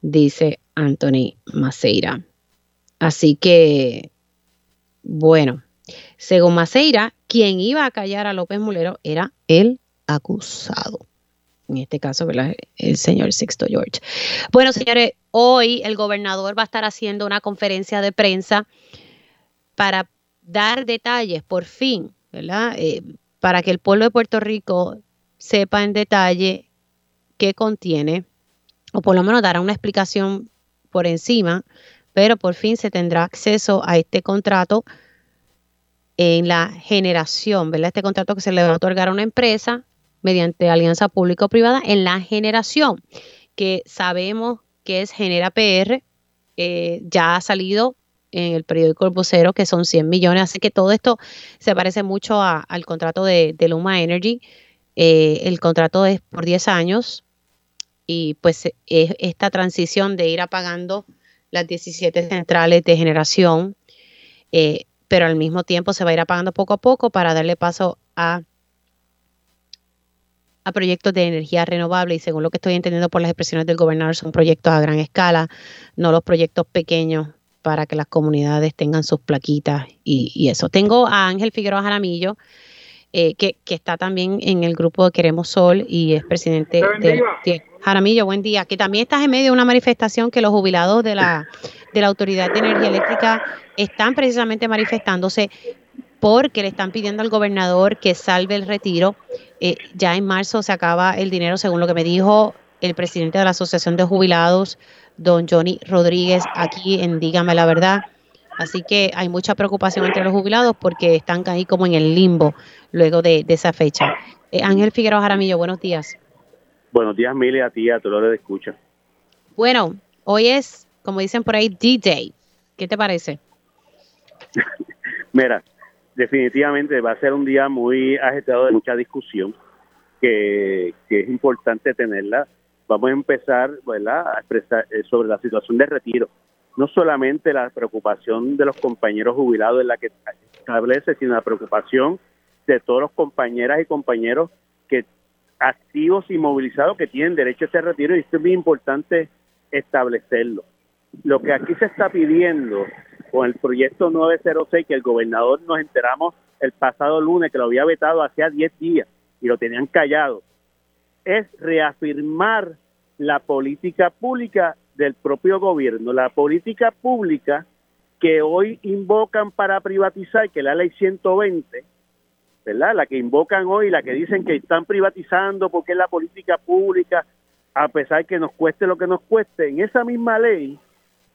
dice Anthony Maceira. Así que, bueno, según Maceira, quien iba a callar a López Mulero era el acusado. En este caso, ¿verdad? El señor Sixto George. Bueno, señores, hoy el gobernador va a estar haciendo una conferencia de prensa para dar detalles, por fin, ¿verdad? Eh, para que el pueblo de Puerto Rico sepa en detalle qué contiene o por lo menos dará una explicación por encima, pero por fin se tendrá acceso a este contrato en la generación, ¿verdad? Este contrato que se le va a otorgar a una empresa mediante alianza público-privada en la generación, que sabemos que es Genera PR, ya ha salido en el periódico El Vocero, que son 100 millones, así que todo esto se parece mucho al contrato de, Luma Energy. Eh, el contrato es por 10 años y pues es esta transición de ir apagando las 17 centrales de generación eh, pero al mismo tiempo se va a ir apagando poco a poco para darle paso a, a proyectos de energía renovable y según lo que estoy entendiendo por las expresiones del gobernador son proyectos a gran escala, no los proyectos pequeños para que las comunidades tengan sus plaquitas y, eso. Tengo a Ángel Figueroa Jaramillo, eh, que, está también en el grupo de Queremos Sol y es presidente de, de, Jaramillo, buen día, que también estás en medio de una manifestación que los jubilados de la, de la Autoridad de Energía Eléctrica están precisamente manifestándose porque le están pidiendo al gobernador que salve el retiro. Eh, ya en marzo se acaba el dinero, según lo que me dijo el presidente de la Asociación de Jubilados, don Johnny Rodríguez, aquí en Dígame la Verdad. Así que hay mucha preocupación entre los jubilados porque están ahí como en el limbo luego de, esa fecha. Eh, Ángel Figueroa Jaramillo, buenos días. Buenos días, Mile, a ti, a todos los que escuchan. Bueno, hoy es, como dicen por ahí, D-Day. ¿Qué te parece? Mira, definitivamente va a ser un día muy agitado de mucha discusión, que, es importante tenerla. Vamos a empezar ¿verdad? a expresar eh, sobre la situación de retiro. No solamente la preocupación de los compañeros jubilados en la que establece, sino la preocupación de todos los compañeras y compañeros que activos y movilizados que tienen derecho a ese retiro y esto es muy importante establecerlo. Lo que aquí se está pidiendo con el proyecto 906, que el gobernador nos enteramos el pasado lunes que lo había vetado hacía 10 días y lo tenían callado, es reafirmar la política pública del propio gobierno, la política pública que hoy invocan para privatizar, que es la ley 120, ¿verdad? La que invocan hoy, la que dicen que están privatizando porque es la política pública, a pesar que nos cueste lo que nos cueste. En esa misma ley,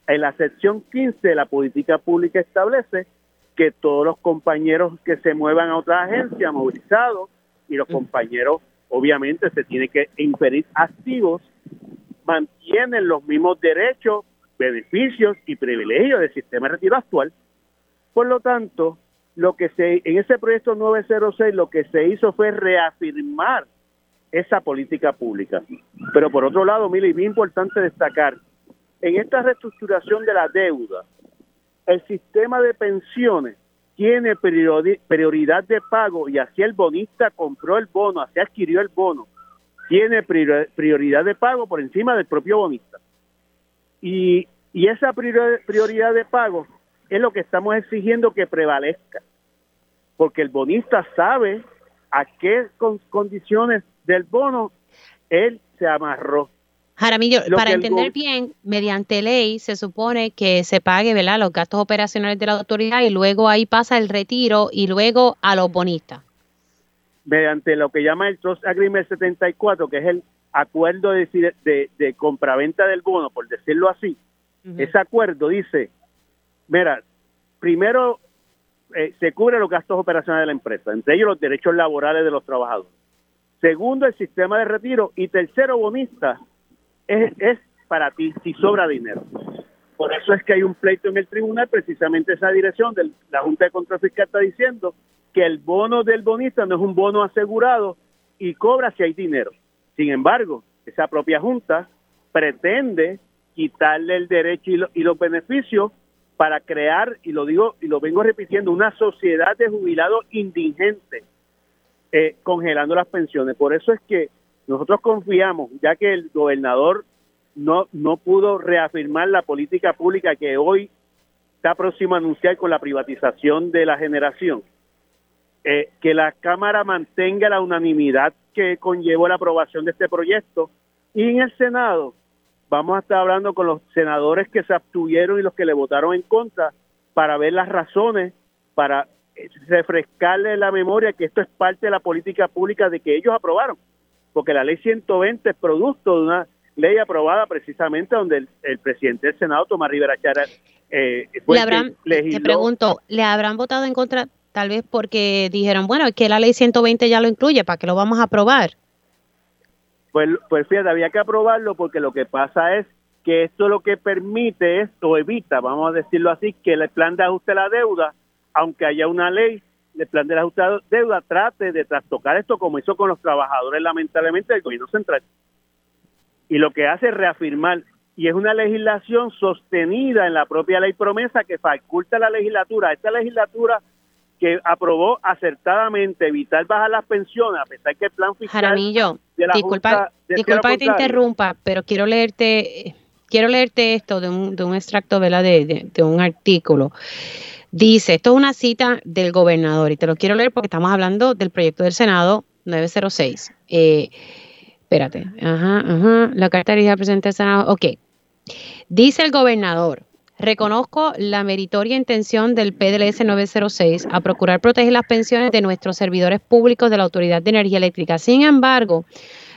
en la sección 15 de la política pública establece que todos los compañeros que se muevan a otra agencia movilizados y los compañeros obviamente se tienen que impedir activos mantienen los mismos derechos, beneficios y privilegios del sistema de retiro actual. Por lo tanto, lo que se en ese proyecto 906 lo que se hizo fue reafirmar esa política pública. Pero por otro lado, mire, y bien importante destacar, en esta reestructuración de la deuda, el sistema de pensiones tiene prioridad de pago y así el bonista compró el bono, así adquirió el bono, tiene prioridad de pago por encima del propio bonista. Y, y esa prioridad de pago es lo que estamos exigiendo que prevalezca, porque el bonista sabe a qué condiciones del bono él se amarró. Jaramillo, para entender bien, mediante ley se supone que se pague ¿verdad? los gastos operacionales de la autoridad y luego ahí pasa el retiro y luego a los bonistas. Mediante lo que llama el Trust Agreement 74, que es el acuerdo de, de, de compraventa del bono, por decirlo así, ese acuerdo dice Mira, primero eh, se cubre los gastos operacionales de la empresa, entre ellos los derechos laborales de los trabajadores. Segundo, el sistema de retiro. Y tercero, bonista, es, es para ti si sobra dinero. Por eso es que hay un pleito en el tribunal, precisamente esa dirección de la Junta de Control Fiscal está diciendo que el bono del bonista no es un bono asegurado y cobra si hay dinero. Sin embargo, esa propia Junta pretende quitarle el derecho y, y los beneficios para crear, y lo digo y lo vengo repitiendo, una sociedad de jubilados indigentes, eh, congelando las pensiones. Por eso es que nosotros confiamos, ya que el gobernador no, no pudo reafirmar la política pública que hoy está próximo a anunciar con la privatización de la generación, eh, que la Cámara mantenga la unanimidad que conllevó la aprobación de este proyecto. Y en el Senado vamos a estar hablando con los senadores que se abstuvieron y los que le votaron en contra para ver las razones, para refrescarle la memoria que esto es parte de la política pública de que ellos aprobaron, porque la ley 120 es producto de una ley aprobada precisamente donde el, presidente del Senado, Tomás Rivera Chara, eh, fue Te pregunto, ¿le habrán votado en contra tal vez porque dijeron, bueno, es que la ley 120 ya lo incluye, ¿para qué lo vamos a aprobar? Pues, pues fíjate, había que aprobarlo porque lo que pasa es que esto lo que permite es, o evita, vamos a decirlo así, que el plan de ajuste a la deuda, aunque haya una ley, el plan de ajuste a la deuda trate de trastocar esto como hizo con los trabajadores lamentablemente del gobierno central. Y lo que hace es reafirmar, y es una legislación sostenida en la propia ley promesa que faculta a la legislatura. Esta legislatura que aprobó acertadamente evitar bajar las pensiones, a pesar que el plan fiscal Jaramillo, disculpa, disculpa que te interrumpa, pero quiero leerte quiero leerte esto de un, de un extracto De, de, de, un artículo. Dice, esto es una cita del gobernador y te lo quiero leer porque estamos hablando del proyecto del Senado 906. Eh, espérate, ajá, ajá, la carta dirigida al presidente del Senado, ok. Dice el gobernador, Reconozco la meritoria intención del PDLS 906 a procurar proteger las pensiones de nuestros servidores públicos de la Autoridad de Energía Eléctrica. Sin embargo,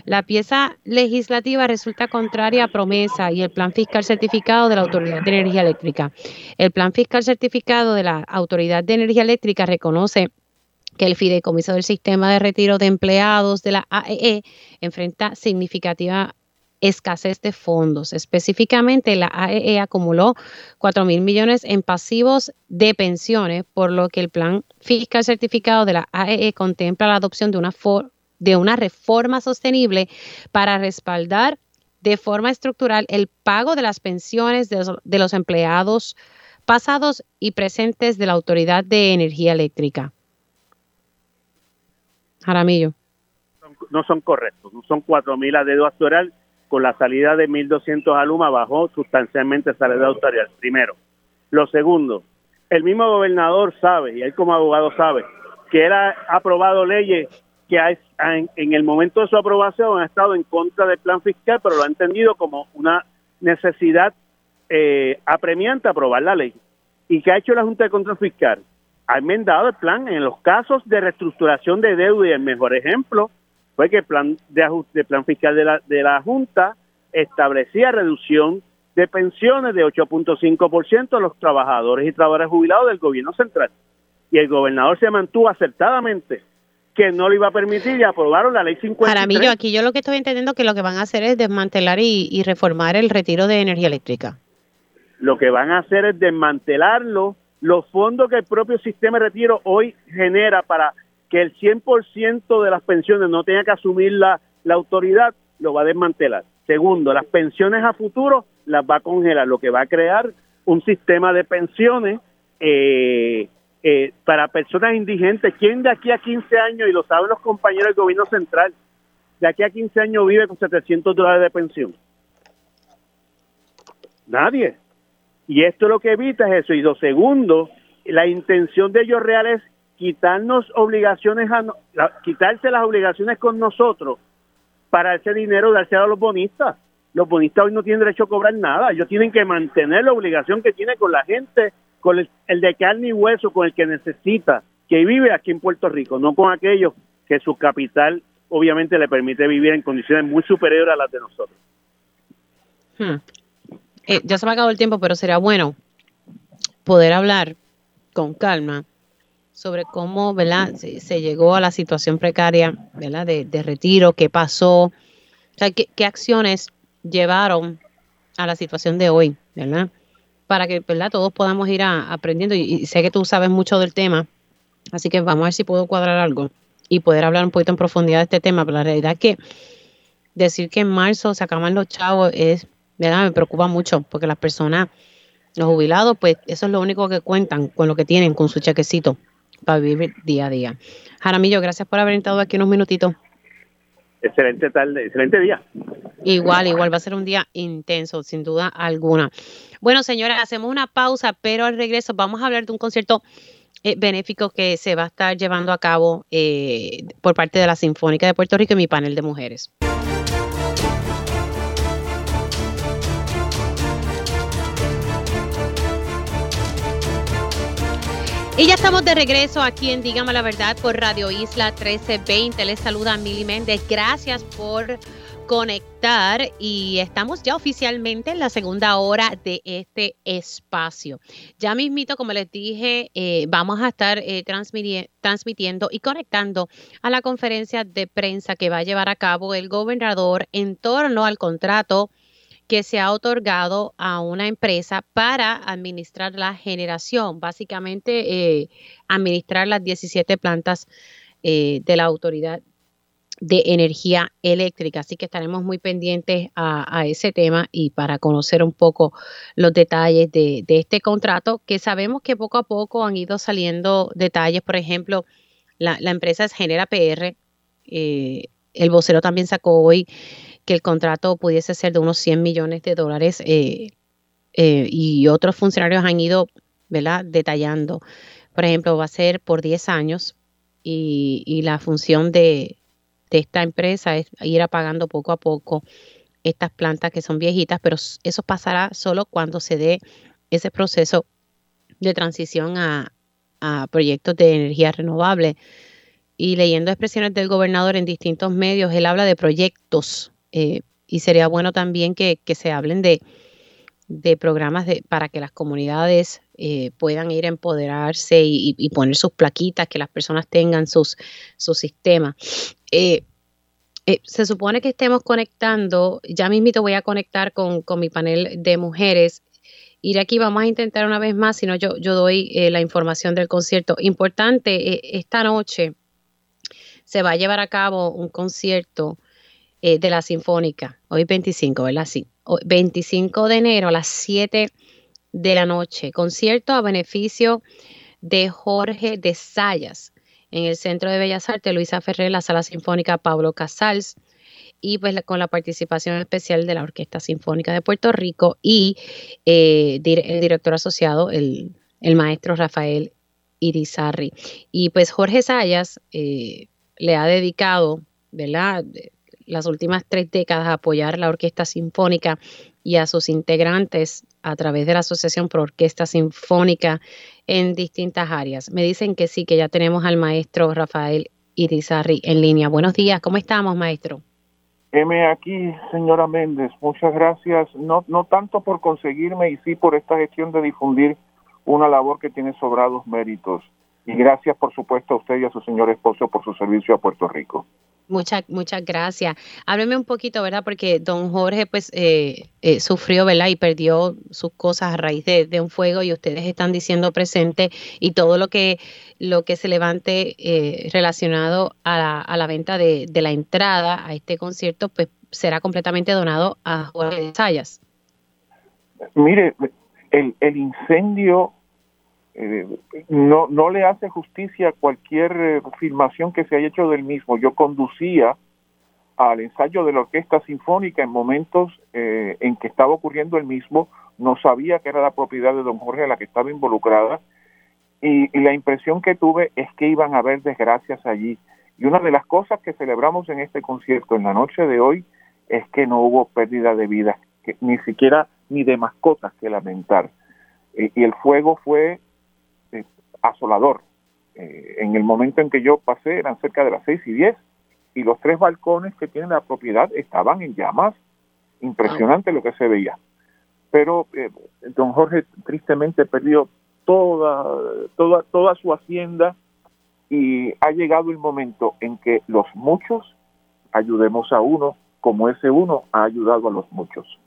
la pieza legislativa resulta contraria a promesa y el plan fiscal certificado de la Autoridad de Energía Eléctrica. El plan fiscal certificado de la Autoridad de Energía Eléctrica reconoce que el fideicomiso del sistema de retiro de empleados de la AEE e enfrenta significativa escasez de fondos. Específicamente, la AEE e acumuló 4 mil millones en pasivos de pensiones, por lo que el plan fiscal certificado de la AEE e contempla la adopción de una, de una reforma sostenible para respaldar de forma estructural el pago de las pensiones de los, de los empleados pasados y presentes de la Autoridad de Energía Eléctrica. Jaramillo. No son correctos, no son 4 mil a dedo actual con la salida de 1.200 alumnos bajó sustancialmente esa deuda actuarial, primero. Lo segundo, el mismo gobernador sabe, y él como abogado sabe, que él ha aprobado leyes que en, el momento de su aprobación han estado en contra del plan fiscal, pero lo ha entendido como una necesidad eh, apremiante aprobar la ley. ¿Y qué ha hecho la Junta de Control Fiscal? Ha enmendado el plan en los casos de reestructuración de deuda y el mejor ejemplo fue que el plan de ajuste, plan fiscal de la, de la Junta establecía reducción de pensiones de 8.5% a los trabajadores y trabajadoras jubilados del gobierno central. Y el gobernador se mantuvo acertadamente que no lo iba a permitir y aprobaron la ley 50. Para mí, yo aquí yo lo que estoy entendiendo que lo que van a hacer es desmantelar y, y reformar el retiro de energía eléctrica. Lo que van a hacer es desmantelarlo, los fondos que el propio sistema de retiro hoy genera para que el 100% de las pensiones no tenga que asumir la, la autoridad, lo va a desmantelar. Segundo, las pensiones a futuro las va a congelar, lo que va a crear un sistema de pensiones eh, eh, para personas indigentes. ¿Quién de aquí a 15 años, y lo saben los compañeros del gobierno central, de aquí a 15 años vive con 700 dólares de pensión? Nadie. Y esto lo que evita es eso. Y lo segundo, la intención de ellos real es quitarnos obligaciones, a, quitarse las obligaciones con nosotros para ese dinero dárselo a los bonistas. Los bonistas hoy no tienen derecho a cobrar nada, ellos tienen que mantener la obligación que tiene con la gente, con el, de carne y hueso, con el que necesita, que vive aquí en Puerto Rico, no con aquellos que su capital obviamente le permite vivir en condiciones muy superiores a las de nosotros. Hmm. Eh, ya se me ha acabado el tiempo, pero sería bueno poder hablar con calma sobre cómo ¿verdad? Se, llegó a la situación precaria ¿verdad? De, retiro, qué pasó, o sea, qué, acciones llevaron a la situación de hoy, ¿verdad? Para que ¿verdad? todos podamos ir aprendiendo y, sé que tú sabes mucho del tema, así que vamos a ver si puedo cuadrar algo y poder hablar un poquito en profundidad de este tema, pero la realidad es que decir que en marzo se acaban los chavos es, ¿verdad? Me preocupa mucho porque las personas, los jubilados, pues eso es lo único que cuentan con lo que tienen, con su chequecito para vivir día a día. Jaramillo, gracias por haber estado aquí unos minutitos. Excelente tarde, excelente día. Igual, igual va a ser un día intenso, sin duda alguna. Bueno, señora, hacemos una pausa, pero al regreso vamos a hablar de un concierto eh, benéfico que se va a estar llevando a cabo eh, por parte de la Sinfónica de Puerto Rico y mi panel de mujeres. Y ya estamos de regreso aquí en Dígame la Verdad por Radio Isla 1320. Les saluda Mili Méndez. Gracias por conectar y estamos ya oficialmente en la segunda hora de este espacio. Ya mismito, como les dije, eh, vamos a estar eh, transmitiendo y conectando a la conferencia de prensa que va a llevar a cabo el gobernador en torno al contrato que se ha otorgado a una empresa para administrar la generación, básicamente eh, administrar las 17 plantas de la autoridad de energía eléctrica. Así que estaremos muy pendientes a, ese tema y para conocer un poco los detalles de, este contrato, que sabemos que poco a poco han ido saliendo detalles. Por ejemplo, la, empresa es Genera PR. Eh, el vocero también sacó hoy que el contrato pudiese ser de unos 100 millones de dólares eh, eh, y otros funcionarios han ido ¿verdad? detallando. Por ejemplo, va a ser por 10 años y la función de, de esta empresa es ir apagando poco a poco estas plantas que son viejitas, pero eso pasará solo cuando se dé ese proceso de transición a, proyectos de energía renovable. Y leyendo expresiones del gobernador en distintos medios, él habla de proyectos eh, y sería bueno también que, se hablen de, programas de, para que las comunidades eh, puedan ir a empoderarse y, poner sus plaquitas, que las personas tengan sus, sus sistemas. Eh, se supone que estemos conectando, ya mismito voy a conectar con, mi panel de mujeres. Ir aquí vamos a intentar una vez más, si no yo, yo doy la información del concierto. Importante, esta noche se va a llevar a cabo un concierto de la Sinfónica, hoy 25, ¿verdad? Sí, 25 de enero a las 7 de la noche. Concierto a beneficio de Jorge de Sayas en el Centro de Bellas Artes, Luisa Ferrer, la Sala Sinfónica Pablo Casals, y pues con la participación especial de la Orquesta Sinfónica de Puerto Rico y eh, el director asociado, el, maestro Rafael Irizarri. Y pues Jorge Sayas eh, le ha dedicado, ¿verdad? Las últimas tres décadas a apoyar la Orquesta Sinfónica y a sus integrantes a través de la Asociación Pro Orquesta Sinfónica en distintas áreas. Me dicen que sí, que ya tenemos al maestro Rafael Irizarri en línea. Buenos días, ¿cómo estamos, maestro? M aquí, señora Méndez, muchas gracias, no, no tanto por conseguirme y sí por esta gestión de difundir una labor que tiene sobrados méritos. Y gracias, por supuesto, a usted y a su señor esposo por su servicio a Puerto Rico. Muchas, muchas gracias. Hábleme un poquito, ¿verdad? Porque don Jorge, pues, eh, eh, sufrió, ¿verdad? Y perdió sus cosas a raíz de, un fuego y ustedes están diciendo presente y todo lo que, lo que se levante eh, relacionado a la, venta de, de, la entrada a este concierto, pues, será completamente donado a Jorge Sayas. Mire, el, el incendio eh, no, no le hace justicia cualquier eh, filmación que se haya hecho del mismo. Yo conducía al ensayo de la Orquesta Sinfónica en momentos eh, en que estaba ocurriendo el mismo, no sabía que era la propiedad de don Jorge la que estaba involucrada y, la impresión que tuve es que iban a haber desgracias allí. Y una de las cosas que celebramos en este concierto en la noche de hoy es que no hubo pérdida de vida, que, ni siquiera ni de mascotas que lamentar. y el fuego fue asolador. Eh, en el momento en que yo pasé eran cerca de las seis y diez y los tres balcones que tiene la propiedad estaban en llamas. Impresionante lo que se veía. Pero eh, don Jorge tristemente perdió toda, toda, toda su hacienda y ha llegado el momento en que los muchos ayudemos a uno como ese uno ha ayudado a los muchos.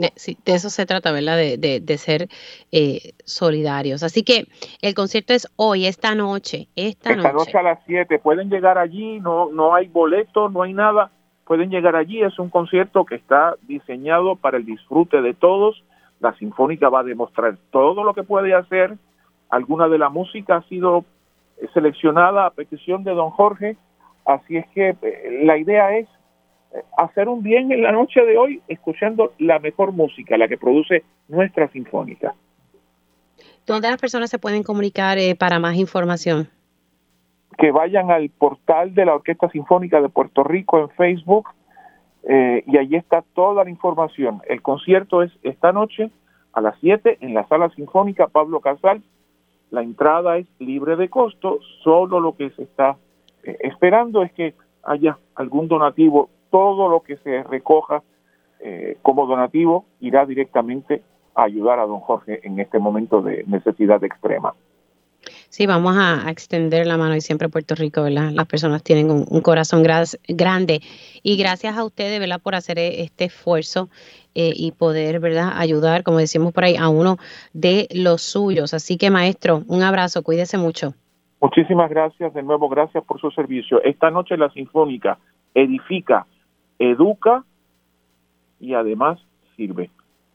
De, sí, de eso se trata, ¿verdad? De, de, ser eh, solidarios. Así que el concierto es hoy, esta noche. Esta, esta noche. a las 7. Pueden llegar allí, no, no hay boletos, no hay nada. Pueden llegar allí. Es un concierto que está diseñado para el disfrute de todos. La Sinfónica va a demostrar todo lo que puede hacer. Alguna de la música ha sido seleccionada a petición de don Jorge. Así es que eh, la idea es hacer un bien en la noche de hoy escuchando la mejor música, la que produce nuestra sinfónica. ¿Dónde las personas se pueden comunicar eh, para más información? Que vayan al portal de la Orquesta Sinfónica de Puerto Rico en Facebook eh, y allí está toda la información. El concierto es esta noche a las 7 en la Sala Sinfónica Pablo Casal. La entrada es libre de costo, solo lo que se está eh, esperando es que haya algún donativo todo lo que se recoja eh, como donativo irá directamente a ayudar a don Jorge en este momento de necesidad extrema. Sí, vamos a, extender la mano y siempre Puerto Rico, ¿verdad? Las personas tienen un, corazón grande y gracias a ustedes, ¿verdad? Por hacer e, este esfuerzo eh, y poder, ¿verdad? Ayudar, como decimos por ahí, a uno de los suyos. Así que, maestro, un abrazo, cuídese mucho. Muchísimas gracias, de nuevo, gracias por su servicio. Esta noche la Sinfónica edifica, educa y además sirve.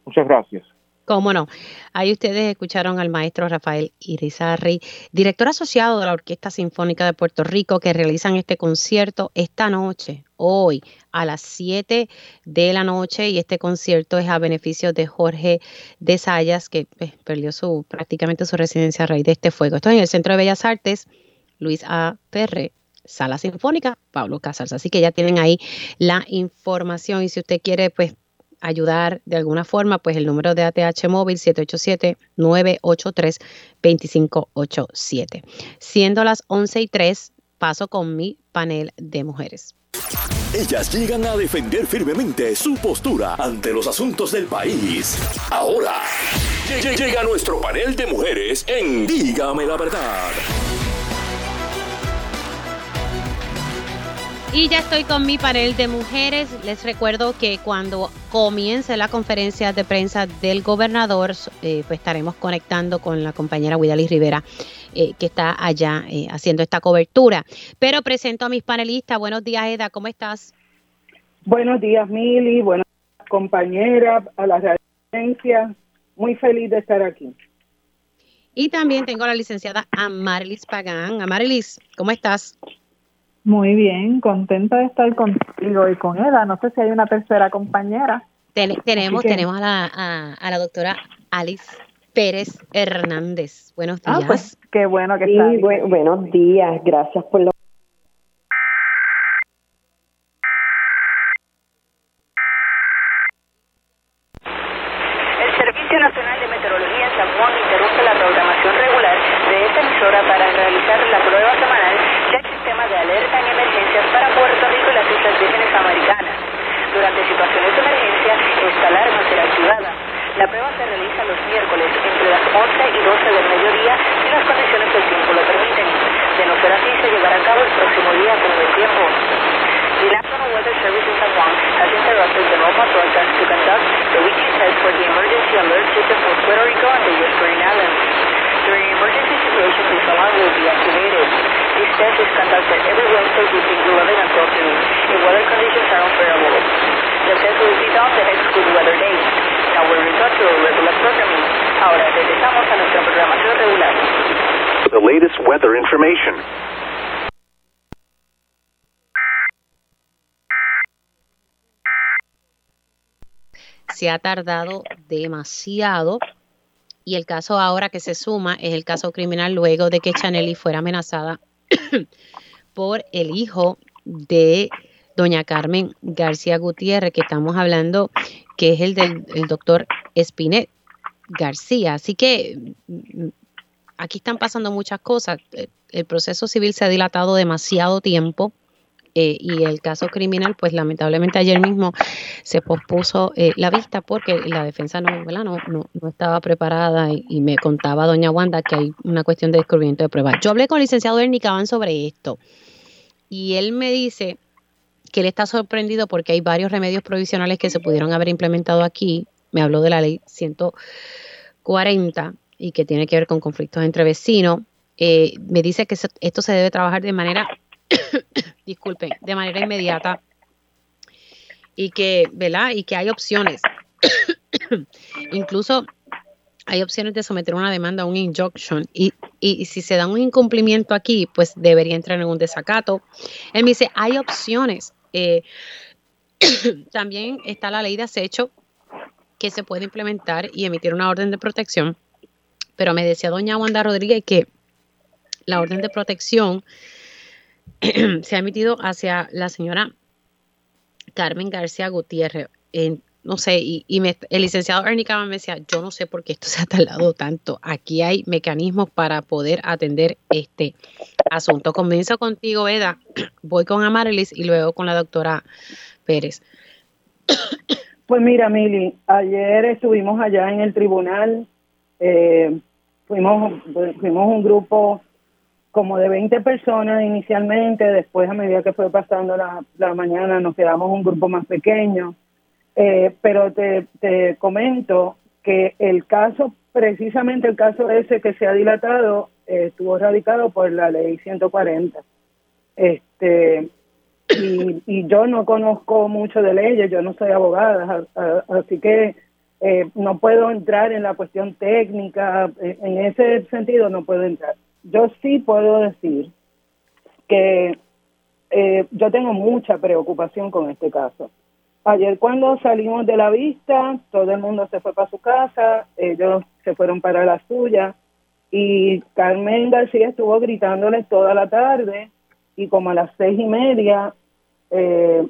Muchas gracias. Cómo no. Ahí ustedes escucharon al maestro Rafael Irizarri, director asociado de la Orquesta Sinfónica de Puerto Rico, que realizan este concierto esta noche, hoy, a las 7 de la noche. Y este concierto es a beneficio de Jorge de Sayas, que pues, perdió su prácticamente su residencia a raíz de este fuego. Esto es en el Centro de Bellas Artes, Luis A. Perre, Sala Sinfónica, Pablo Casals. Así que ya tienen ahí la información. Y si usted quiere, pues ayudar de alguna forma, pues el número de ATH móvil 787-983-2587. Siendo las 11 y 3, paso con mi panel de mujeres. Ellas llegan a defender firmemente su postura ante los asuntos del país. Ahora, llega nuestro panel de mujeres en Dígame la verdad. Y ya estoy con mi panel de mujeres. Les recuerdo que cuando comience la conferencia de prensa del gobernador, eh, pues estaremos conectando con la compañera Guidalis Rivera, eh, que está allá eh, haciendo esta cobertura. Pero presento a mis panelistas. Buenos días, Eda, ¿cómo estás? Buenos días, Mili. Buenas compañeras, a la audiencia. Muy feliz de estar aquí. Y también tengo a la licenciada Amarilis Pagán. Amarilis, ¿cómo estás? Muy bien, contenta de estar contigo y con Eda. No sé si hay una tercera compañera. tenemos tenemos a la, a, la doctora Alice Pérez Hernández. Buenos días. Ah, pues qué bueno que sí, buenos días. Gracias por lo El Servicio Nacional de Meteorología en San Juan interrumpe la programación regular de esta emisora para realizar la prueba semanal sistema de alerta en emergencias para Puerto Rico y las Islas Vírgenes Americanas. Durante situaciones de emergencia, esta alarma será activada. La prueba se realiza los miércoles entre las 11 y 12 del mediodía si las condiciones del tiempo lo permiten. De no ser así, se llevará a cabo el próximo día con el tiempo. The National Weather Service in San Juan has interrupted the normal broadcast to conduct the weekly test for the emergency alert system for Puerto Rico and the U.S. Virgin Islands. During emergency situations, this alarm will be activated. This test is conducted every Wednesday between 11 and 12 noon if weather conditions are unfavorable. The test will be done the next good weather day. Now we'll return to our regular programming. Ahora regresamos a nuestra programación regular. The latest weather information. Se ha tardado demasiado y el caso ahora que se suma es el caso criminal luego de que Chaneli fuera amenazada por el hijo de doña Carmen García Gutiérrez, que estamos hablando que es el del doctor Espinet García. Así que mm, aquí están pasando muchas cosas. El proceso civil se ha dilatado demasiado tiempo eh, y el caso criminal, pues lamentablemente ayer mismo se pospuso eh, la vista porque la defensa no, estaba preparada y, me contaba doña Wanda que hay una cuestión de descubrimiento de pruebas. Yo hablé con el licenciado Ernie sobre esto y él me dice que él está sorprendido porque hay varios remedios provisionales que se pudieron haber implementado aquí. Me habló de la ley 140 y que tiene que ver con conflictos entre vecinos. Eh, me dice que esto se debe trabajar de manera disculpen, de manera inmediata y que, ¿verdad? Y que hay opciones. Incluso hay opciones de someter una demanda un injunction y, y, si se da un incumplimiento aquí, pues debería entrar en un desacato. Él me dice, hay opciones. Eh, también está la ley de acecho que se puede implementar y emitir una orden de protección. Pero me decía doña Wanda Rodríguez que la orden de protección se ha emitido hacia la señora Carmen García Gutiérrez. no sé, y, el licenciado Ernie Caban me decía, yo no sé por qué esto se ha tardado tanto. Aquí hay mecanismos para poder atender este asunto. Comienzo contigo, Eda, voy con Amarilis y luego con la doctora Pérez. Pues mira, Mili, ayer estuvimos allá en el tribunal, eh, fuimos, fuimos un grupo como de 20 personas inicialmente, después a medida que fue pasando la, la mañana nos quedamos un grupo más pequeño eh, pero te, te comento que el caso, precisamente el caso ese que se ha dilatado, eh, estuvo radicado por la ley 140. Este, y, y yo no conozco mucho de leyes, yo no soy abogada, así que eh, no puedo entrar en la cuestión técnica, en ese sentido no puedo entrar. Yo sí puedo decir que yo tengo mucha preocupación con este caso. Ayer cuando salimos de la vista, todo el mundo se fue para su casa, ellos se fueron para la suya y Carmen García estuvo gritándoles toda la tarde y como a las seis y media eh,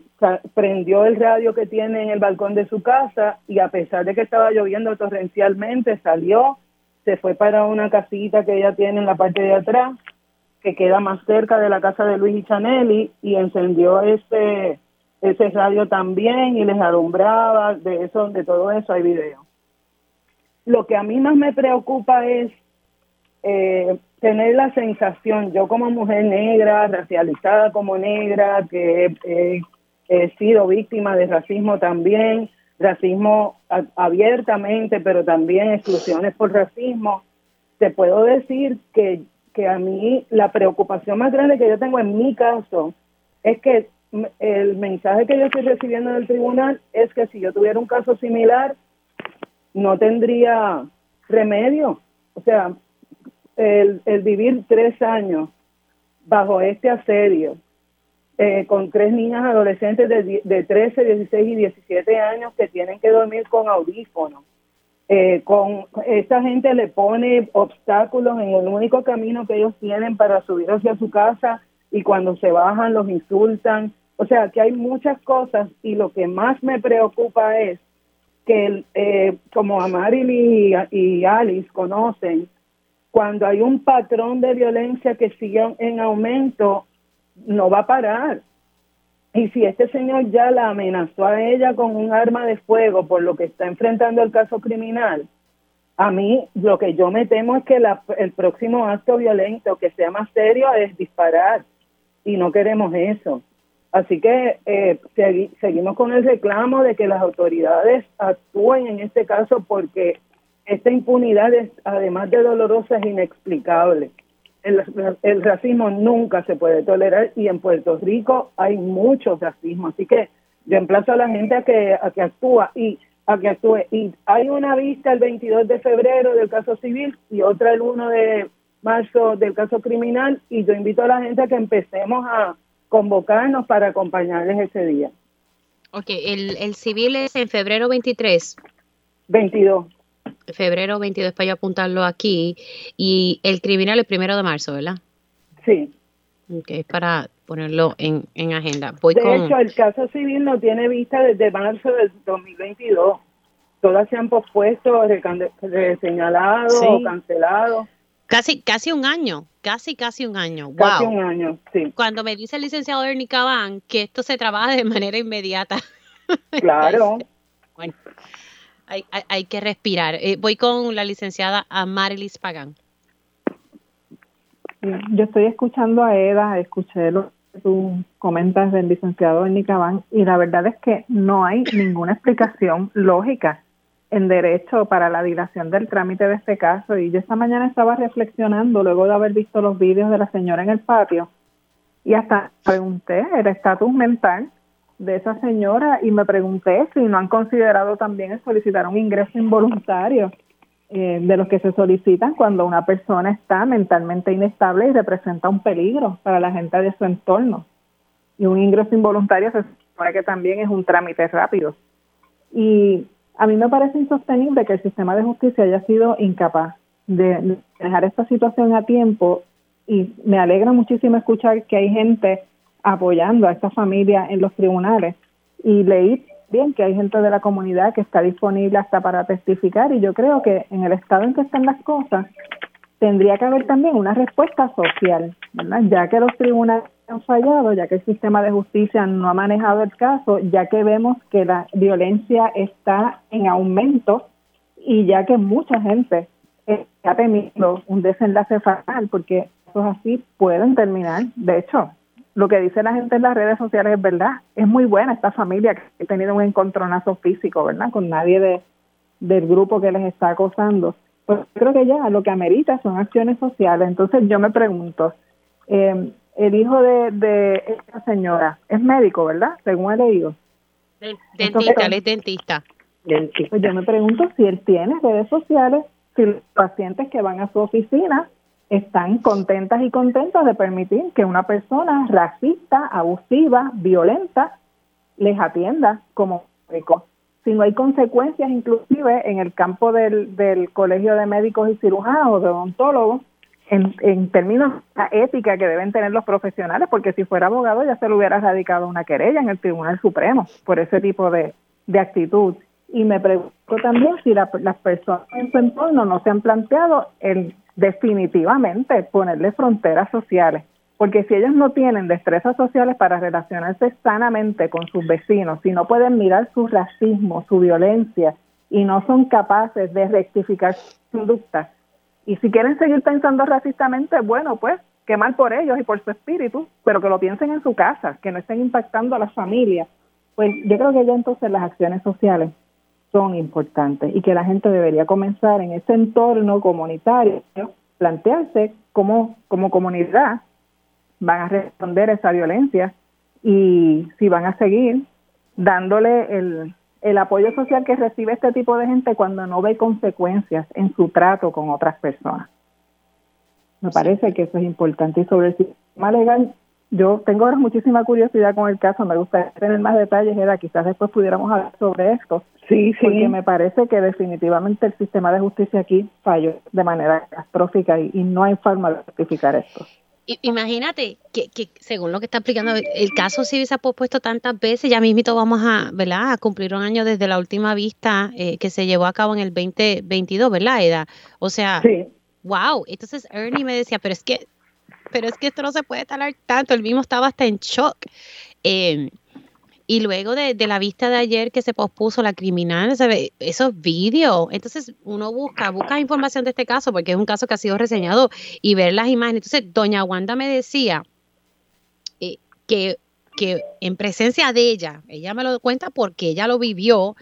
prendió el radio que tiene en el balcón de su casa y a pesar de que estaba lloviendo torrencialmente salió, se fue para una casita que ella tiene en la parte de atrás que queda más cerca de la casa de Luis y Chanelli y encendió este ese radio también y les alumbraba, de eso, de todo eso hay video. Lo que a mí más me preocupa es eh, tener la sensación, yo como mujer negra, racializada como negra, que he sido víctima de racismo también, racismo abiertamente, pero también exclusiones por racismo, te puedo decir que, que a mí la preocupación más grande que yo tengo en mi caso es que el mensaje que yo estoy recibiendo del tribunal es que si yo tuviera un caso similar, no tendría remedio. O sea, el, vivir tres años bajo este asedio, eh, con tres niñas adolescentes de, de 13, 16 y 17 años que tienen que dormir con audífonos. Eh, con esta gente le pone obstáculos en el único camino que ellos tienen para subir hacia su casa y cuando se bajan los insultan. O sea, que hay muchas cosas y lo que más me preocupa es que, eh, como Amaril y, y Alice conocen, cuando hay un patrón de violencia que sigue en aumento, no va a parar. Y si este señor ya la amenazó a ella con un arma de fuego por lo que está enfrentando el caso criminal, a mí lo que yo me temo es que el próximo acto violento que sea más serio es disparar y no queremos eso. Así que eh, seguimos con el reclamo de que las autoridades actúen en este caso porque esta impunidad es, además de dolorosa, es inexplicable. El, racismo nunca se puede tolerar y en Puerto Rico hay mucho racismo. Así que yo emplazo a la gente a que, a que actúa y a que actúe. Y hay una vista el 22 de febrero del caso civil y otra el 1 de marzo del caso criminal y yo invito a la gente a que empecemos a convocarnos para acompañarles ese día. Ok, el, el civil es en febrero 23. 22. Febrero 22 para yo apuntarlo aquí. Y el criminal es primero de marzo, ¿verdad? Sí. Ok, para ponerlo en, en agenda. de hecho, el caso civil no tiene vista desde marzo del 2022. Todas se han pospuesto, señalado, sí. cancelado. Casi, casi un año, casi, casi un año. Casi un año, sí. Cuando me dice el licenciado Ernie Cabán que esto se trabaja de manera inmediata. Claro. bueno, hay, que respirar. Eh, voy con la licenciada Amarilis Pagán. Yo estoy escuchando a Eda, escuché lo que tú comentas del licenciado Ernie Cabán y la verdad es que no hay ninguna explicación lógica en derecho para la dilación del trámite de este caso y yo esta mañana estaba reflexionando luego de haber visto los vídeos de la señora en el patio y hasta pregunté el estatus mental de esa señora y me pregunté si no han considerado también solicitar un ingreso involuntario eh, de los que se solicitan cuando una persona está mentalmente inestable y representa un peligro para la gente de su entorno. Y un ingreso involuntario se supone que también es un trámite rápido. Y a mí me parece insostenible que el sistema de justicia haya sido incapaz de dejar esta situación a tiempo y me alegra muchísimo escuchar que hay gente apoyando a esta familia en los tribunales. Y leí bien que hay gente de la comunidad que está disponible hasta para testificar y yo creo que en el estado en que están las cosas tendría que haber también una respuesta social, ¿verdad? Ya que los tribunales han fallado, ya que el sistema de justicia no ha manejado el caso, ya que vemos que la violencia está en aumento y ya que mucha gente ha tenido un desenlace fatal porque cosas así pueden terminar. De hecho, lo que dice la gente en las redes sociales es verdad. Es muy buena esta familia que ha tenido un encontronazo físico, ¿verdad? Con nadie de, del grupo que les está acosando. Pues creo que ya lo que amerita son acciones sociales. Entonces yo me pregunto, eh, el hijo de, de esta señora es médico, ¿verdad? Según he leído. Dentista, él es dentista. Pues yo me pregunto si él tiene redes sociales, si los pacientes que van a su oficina están contentas y contentos de permitir que una persona racista, abusiva, violenta, les atienda como médico. Si no hay consecuencias, inclusive en el campo del, del Colegio de Médicos y Cirujanos, de odontólogos, en, en términos de la ética que deben tener los profesionales, porque si fuera abogado ya se le hubiera radicado una querella en el Tribunal Supremo por ese tipo de, de actitud. Y me pregunto también si las personas en su entorno no se han planteado el definitivamente ponerle fronteras sociales, porque si ellos no tienen destrezas sociales para relacionarse sanamente con sus vecinos, si no pueden mirar su racismo, su violencia y no son capaces de rectificar su conducta, y si quieren seguir pensando racistamente, bueno, pues qué mal por ellos y por su espíritu, pero que lo piensen en su casa, que no estén impactando a las familias. Pues yo creo que ya entonces las acciones sociales son importantes y que la gente debería comenzar en ese entorno comunitario, plantearse cómo como comunidad van a responder a esa violencia y si van a seguir dándole el, el apoyo social que recibe este tipo de gente cuando no ve consecuencias en su trato con otras personas. Me parece que eso es importante. Y sobre el sistema legal, yo tengo ahora muchísima curiosidad con el caso, me gustaría tener más detalles, era quizás después pudiéramos hablar sobre esto. Sí, sí. Porque me parece que definitivamente el sistema de justicia aquí falló de manera catastrófica y, y no hay forma de justificar esto. Imagínate que, que, según lo que está explicando, el caso sí se ha pospuesto tantas veces, ya mismito vamos a, ¿verdad? a cumplir un año desde la última vista eh, que se llevó a cabo en el 2022, ¿verdad, Eda? O sea, wow. Entonces Ernie me decía, pero es que, pero es que esto no se puede talar tanto, el mismo estaba hasta en shock. Eh, y luego de, la vista de ayer que se pospuso la criminal, ¿sabe? esos vídeos. Entonces uno busca, busca información de este caso porque es un caso que ha sido reseñado y ver las imágenes. Entonces, doña Wanda me decía eh, que, que en presencia de ella, ella me lo cuenta porque ella lo vivió,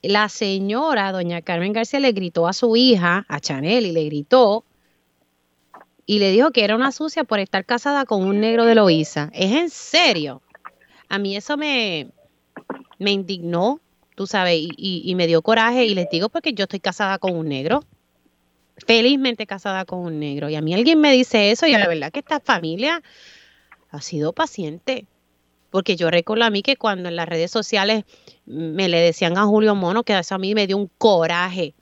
la señora, doña Carmen García, le gritó a su hija, a Chanel, y le gritó y le dijo que era una sucia por estar casada con un negro de Loíza. ¿Es en serio? a mí eso me, me indignó, tú sabes, y, y, me dio coraje y les digo porque yo estoy casada con un negro, felizmente casada con un negro, y a mí alguien me dice eso y la verdad que esta familia ha sido paciente, porque yo recuerdo a mí que cuando en las redes sociales me le decían a Julio Mono que eso a mí me dio un coraje,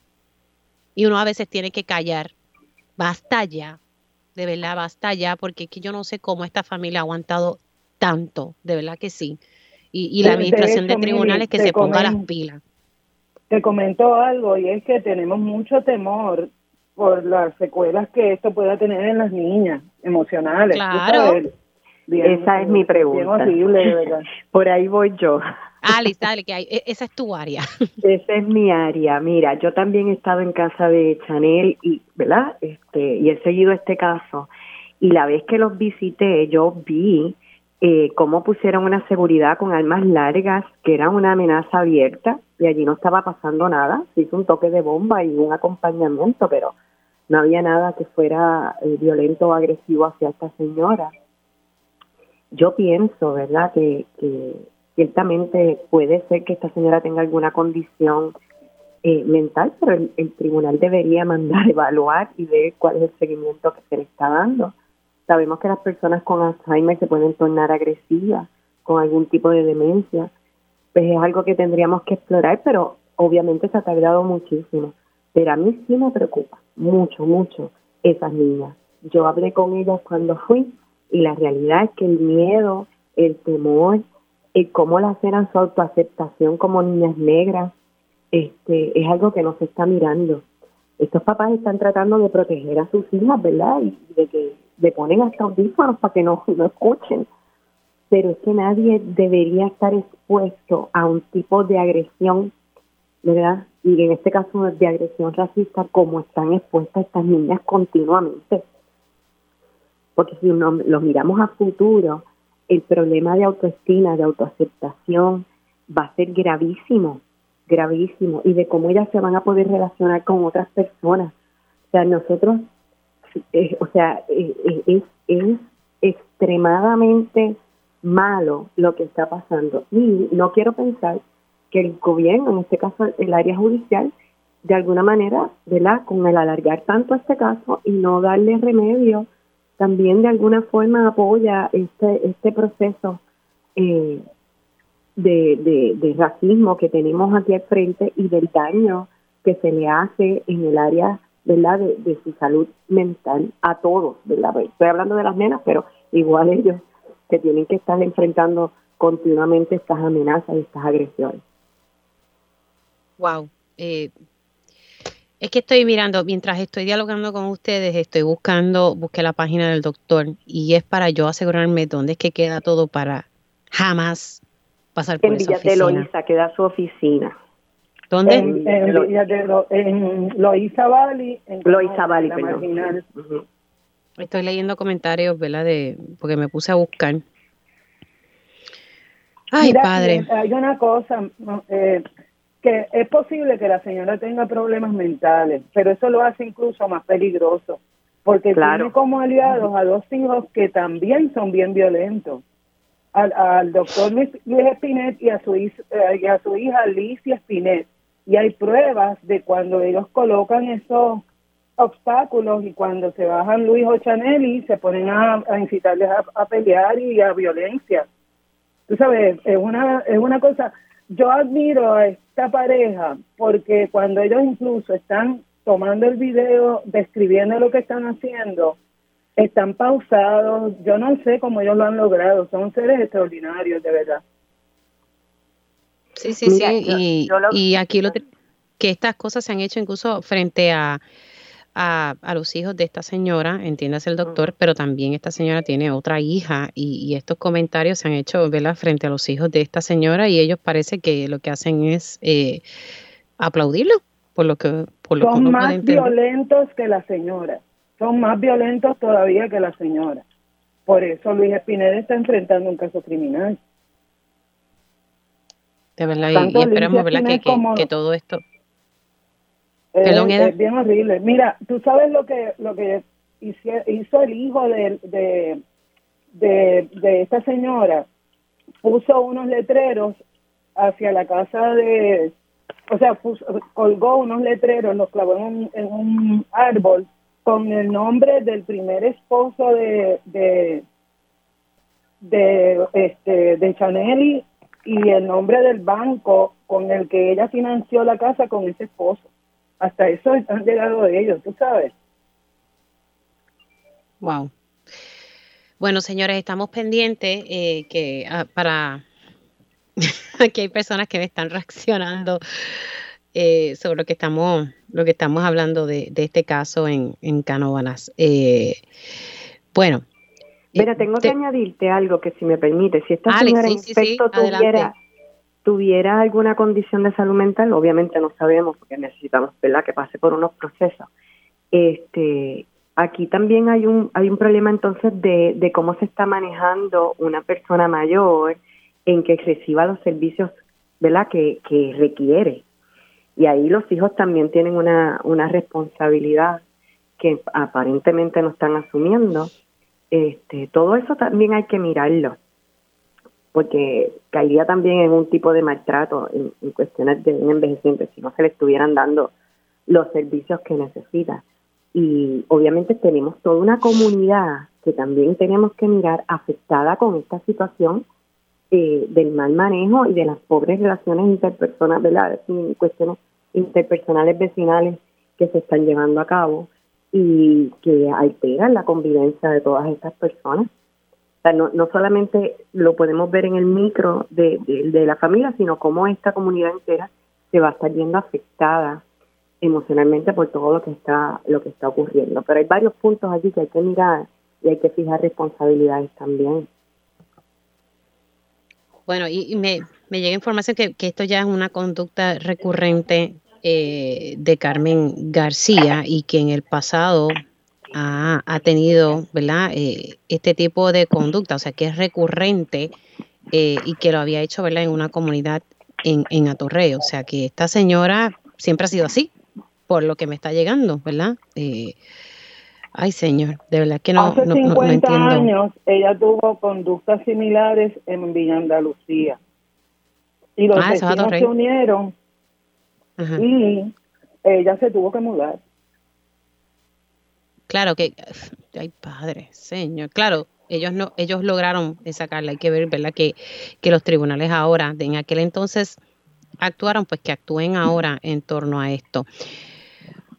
y uno a veces tiene que callar, basta ya, de verdad, basta ya, porque es que yo no sé cómo esta familia ha aguantado tanto, de verdad que sí. Y, la administración de, tribunales que se ponga las pilas. Te comento algo y es que tenemos mucho temor por las secuelas que esto pueda tener en las niñas emocionales. Claro. Esa es mi pregunta. Por ahí voy yo. Alice, dale, que hay, e, esa es tu área. Esa es mi área. Mira, yo también he estado en casa de Chanel y, ¿verdad? Este, y he seguido este caso. Y la vez que los visité, yo vi eh, cómo pusieron una seguridad con armas largas, que era una amenaza abierta, y allí no estaba pasando nada. Se hizo un toque de bomba y un acompañamiento, pero no había nada que fuera eh, violento o agresivo hacia esta señora. Yo pienso, ¿verdad?, que, ciertamente puede ser que esta señora tenga alguna condición eh, mental, pero el, tribunal debería mandar evaluar y ver cuál es el seguimiento que se le está dando Sabemos que las personas con Alzheimer se pueden tornar agresivas, con algún tipo de demencia. Pues es algo que tendríamos que explorar, pero obviamente se ha tardado muchísimo. Pero a mí sí me preocupa mucho, mucho esas niñas. Yo hablé con ellas cuando fui y la realidad es que el miedo, el temor, el cómo laceran su autoaceptación como niñas negras, este, es algo que no se está mirando. Estos papás están tratando de proteger a sus hijas, ¿verdad? Y de que le ponen hasta audífonos para que no, no escuchen. Pero es que nadie debería estar expuesto a un tipo de agresión, ¿verdad? Y en este caso de agresión racista, como están expuestas estas niñas continuamente. Porque si no, lo miramos a futuro, el problema de autoestima, de autoaceptación, va a ser gravísimo, gravísimo, y de cómo ellas se van a poder relacionar con otras personas. O sea, nosotros, eh, o sea, eh, eh, es, es extremadamente malo lo que está pasando. Y no quiero pensar que el gobierno, en este caso el área judicial, de alguna manera, ¿verdad? Con el alargar tanto este caso y no darle remedio, también de alguna forma apoya este, este proceso eh, de, de, racismo que tenemos aquí al frente y del daño que se le hace en el área ¿verdad? De, su salud mental a todos, ¿verdad? Estoy hablando de las nenas, pero igual ellos que tienen que estar enfrentando continuamente estas amenazas y estas agresiones. Wow. Es que estoy mirando, mientras estoy dialogando con ustedes, estoy buscando, busqué la página del doctor y es para yo asegurarme dónde es que queda todo para jamás pasar por en esa Villa oficina. de Loíza queda su oficina. ¿Dónde? En, en, Villa de Lo- en Loíza Valley. En Loíza Valley. Estoy leyendo comentarios, ¿verdad? De, porque me puse a buscar. Ay, Mira, padre. y Hay una cosa, eh, que es posible que la señora tenga problemas mentales, pero eso lo hace incluso más peligroso, porque Claro. tiene como aliados a dos hijos que también son bien violentos. Al, al doctor Luis, Luis Espinet y a, su, eh, y a su hija Alicia Espinet. Y hay pruebas de cuando ellos colocan esos obstáculos y cuando se bajan Luis Ochanelli se ponen a, a incitarles a, a pelear y a violencia tú sabes, es una, es una cosa, yo admiro a esta pareja porque cuando ellos incluso están tomando el video, describiendo lo que están haciendo, están pausados, yo no sé cómo ellos lo han logrado, son seres extraordinarios, de verdad. Sí, sí, sí. y, yo lo- y aquí lo que estas cosas se han hecho incluso frente a, a, a los hijos de esta señora, entiéndase el doctor, pero también esta señora tiene otra hija y, y estos comentarios se han hecho ¿verdad? frente a los hijos de esta señora y ellos parece que lo que hacen es eh, aplaudirlo por lo que por lo Son más violentos que la señora, son más violentos todavía que la señora. Por eso Luis Espineda está enfrentando un caso criminal. De verdad, y- tanto y, esperamos ¿verdad? que, Espinel que, todo esto Es, Perdón, Eda. es bien horrible. Mira, tú sabes lo que lo que hizo el hijo de, de, de, de esta señora. Puso unos letreros hacia la casa de, o sea, puso- colgó unos letreros, los clavó en un, en un árbol con el nombre del primer esposo de de de este de Chanel y el nombre del banco con el que ella financió la casa con ese esposo. Hasta eso han llegado ellos, tú sabes. Wow. Bueno, señores, estamos pendientes eh, que ah, para aquí hay personas que me están reaccionando eh, sobre lo que estamos lo que estamos hablando de, de este caso en, en Canóvanas. Eh, bueno, eh, Mira, tengo que te- añadirte algo que si me permite, si esta Alex, señora sí, en sí, sí, efecto adelante. Tuviera, alguna condición de salud mental, obviamente no sabemos porque necesitamos ¿verdad? que pase por unos procesos. Este, aquí también hay un hay un problema entonces de, de cómo se está manejando una persona mayor en que reciba los servicios ¿verdad? Que, que requiere. Y ahí los hijos también tienen una, una responsabilidad que aparentemente no están asumiendo. Este, todo eso también hay que mirarlo, porque caería también en un tipo de maltrato en, cuestiones de un envejeciente si no se le estuvieran dando los servicios que necesita. Y obviamente tenemos toda una comunidad que también tenemos que mirar afectada con esta situación eh, del mal manejo y de las pobres relaciones interpersonales, ¿verdad? Cuestiones interpersonales vecinales que se están llevando a cabo y que alteran la convivencia de todas estas personas. No, no solamente lo podemos ver en el micro de, de, la familia, sino cómo esta comunidad entera se va a estar viendo afectada emocionalmente por todo lo que está lo que está ocurriendo. Pero hay varios puntos allí que hay que mirar y hay que fijar responsabilidades también. Bueno, y, me, me, llega información que, que, esto ya es una conducta recurrente eh, de Carmen García y que en el pasado ha, ha tenido, ¿verdad? Eh, este tipo de conducta, o sea, que es recurrente eh, y que lo había hecho, ¿verdad? En una comunidad en, en Atorrey, o sea, que esta señora siempre ha sido así, por lo que me está llegando, ¿verdad? Eh, ay, señor, de verdad que no, Hace no, 50 años ella tuvo conductas similares en Villa Andalucía. Y los ah, vecinos se unieron y ella se tuvo que mudar. Claro que, ay padre, señor, claro, ellos no, ellos lograron sacarla, hay que ver, ¿verdad? Que, que los tribunales ahora, en aquel entonces actuaron, pues que actúen ahora en torno a esto.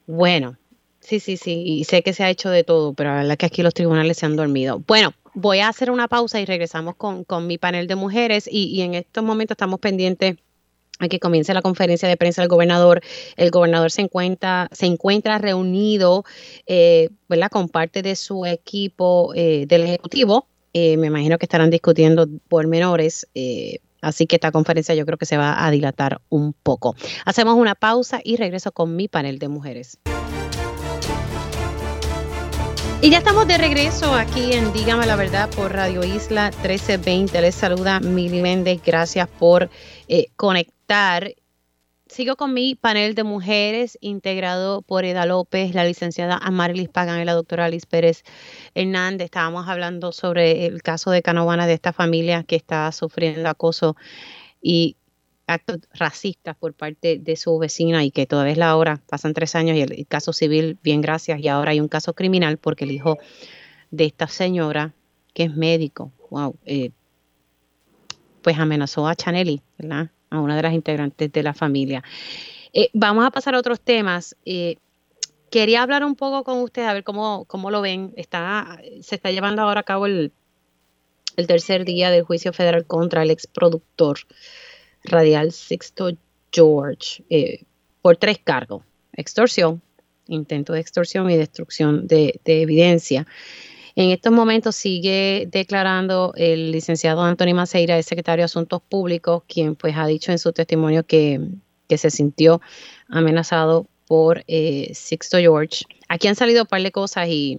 Bueno, sí, sí, sí, y sé que se ha hecho de todo, pero la verdad que aquí los tribunales se han dormido. Bueno, voy a hacer una pausa y regresamos con, con mi panel de mujeres y, y en estos momentos estamos pendientes a que comience la conferencia de prensa del gobernador. El gobernador se encuentra, se encuentra reunido eh, ¿verdad? con parte de su equipo eh, del Ejecutivo. Eh, me imagino que estarán discutiendo pormenores. Eh, así que esta conferencia yo creo que se va a dilatar un poco. Hacemos una pausa y regreso con mi panel de mujeres. Y ya estamos de regreso aquí en Dígame la Verdad por Radio Isla 1320. Les saluda Mili Méndez. Gracias por eh, conectar. Sigo con mi panel de mujeres integrado por Eda López, la licenciada Amarilis Pagan y la doctora Alice Pérez Hernández. Estábamos hablando sobre el caso de Canovana de esta familia que está sufriendo acoso y actos racistas por parte de su vecina y que todavía es la hora, pasan tres años y el, caso civil, bien gracias, y ahora hay un caso criminal porque el hijo de esta señora, que es médico, wow, eh, pues amenazó a Chaneli, ¿verdad? A una de las integrantes de la familia. Eh, vamos a pasar a otros temas. Eh, quería hablar un poco con ustedes, a ver cómo, cómo lo ven. Está, se está llevando ahora a cabo el, el tercer día del juicio federal contra el ex productor radial Sixto George eh, por tres cargos, extorsión, intento de extorsión y destrucción de, evidencia. En estos momentos sigue declarando el licenciado Anthony Maceira, el secretario de Asuntos Públicos, quien pues ha dicho en su testimonio que, se sintió amenazado por eh, Sixto George. Aquí han salido un par de cosas y,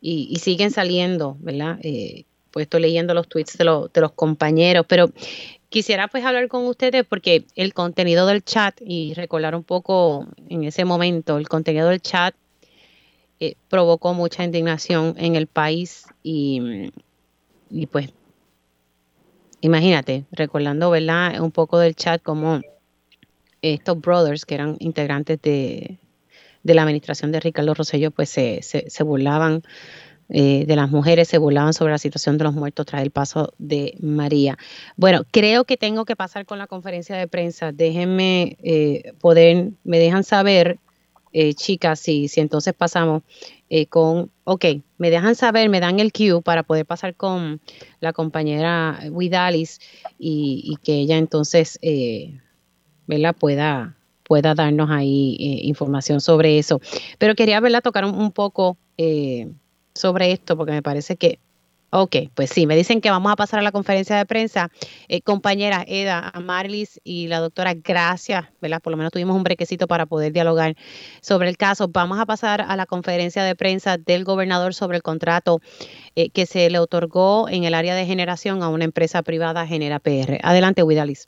y, siguen saliendo, ¿verdad? Eh, pues estoy leyendo los tweets de, de los compañeros, pero quisiera pues hablar con ustedes porque el contenido del chat y recordar un poco en ese momento, el contenido del chat eh, provocó mucha indignación en el país y, pues imagínate, recordando, ¿verdad? Un poco del chat como estos brothers que eran integrantes de, de la administración de Ricardo Rosello pues se, se, se burlaban eh, de las mujeres se burlaban sobre la situación de los muertos tras el paso de María. Bueno, creo que tengo que pasar con la conferencia de prensa. Déjenme eh, poder, me dejan saber, eh, chicas, si, si entonces pasamos con, ok, me dejan saber, me dan el cue para poder pasar con la compañera Widalis y, y que ella entonces, ¿verdad? Pueda, pueda darnos ahí información sobre eso. Pero quería, verla tocar un, un poco sobre esto porque me parece que, ok, pues sí, me dicen que vamos a pasar a la conferencia de prensa. Eh, compañera Eda, Marlis y la doctora, gracias, ¿verdad? Por lo menos tuvimos un brequecito para poder dialogar sobre el caso. Vamos a pasar a la conferencia de prensa del gobernador sobre el contrato eh, que se le otorgó en el área de generación a una empresa privada, Genera PR. Adelante, Widalis.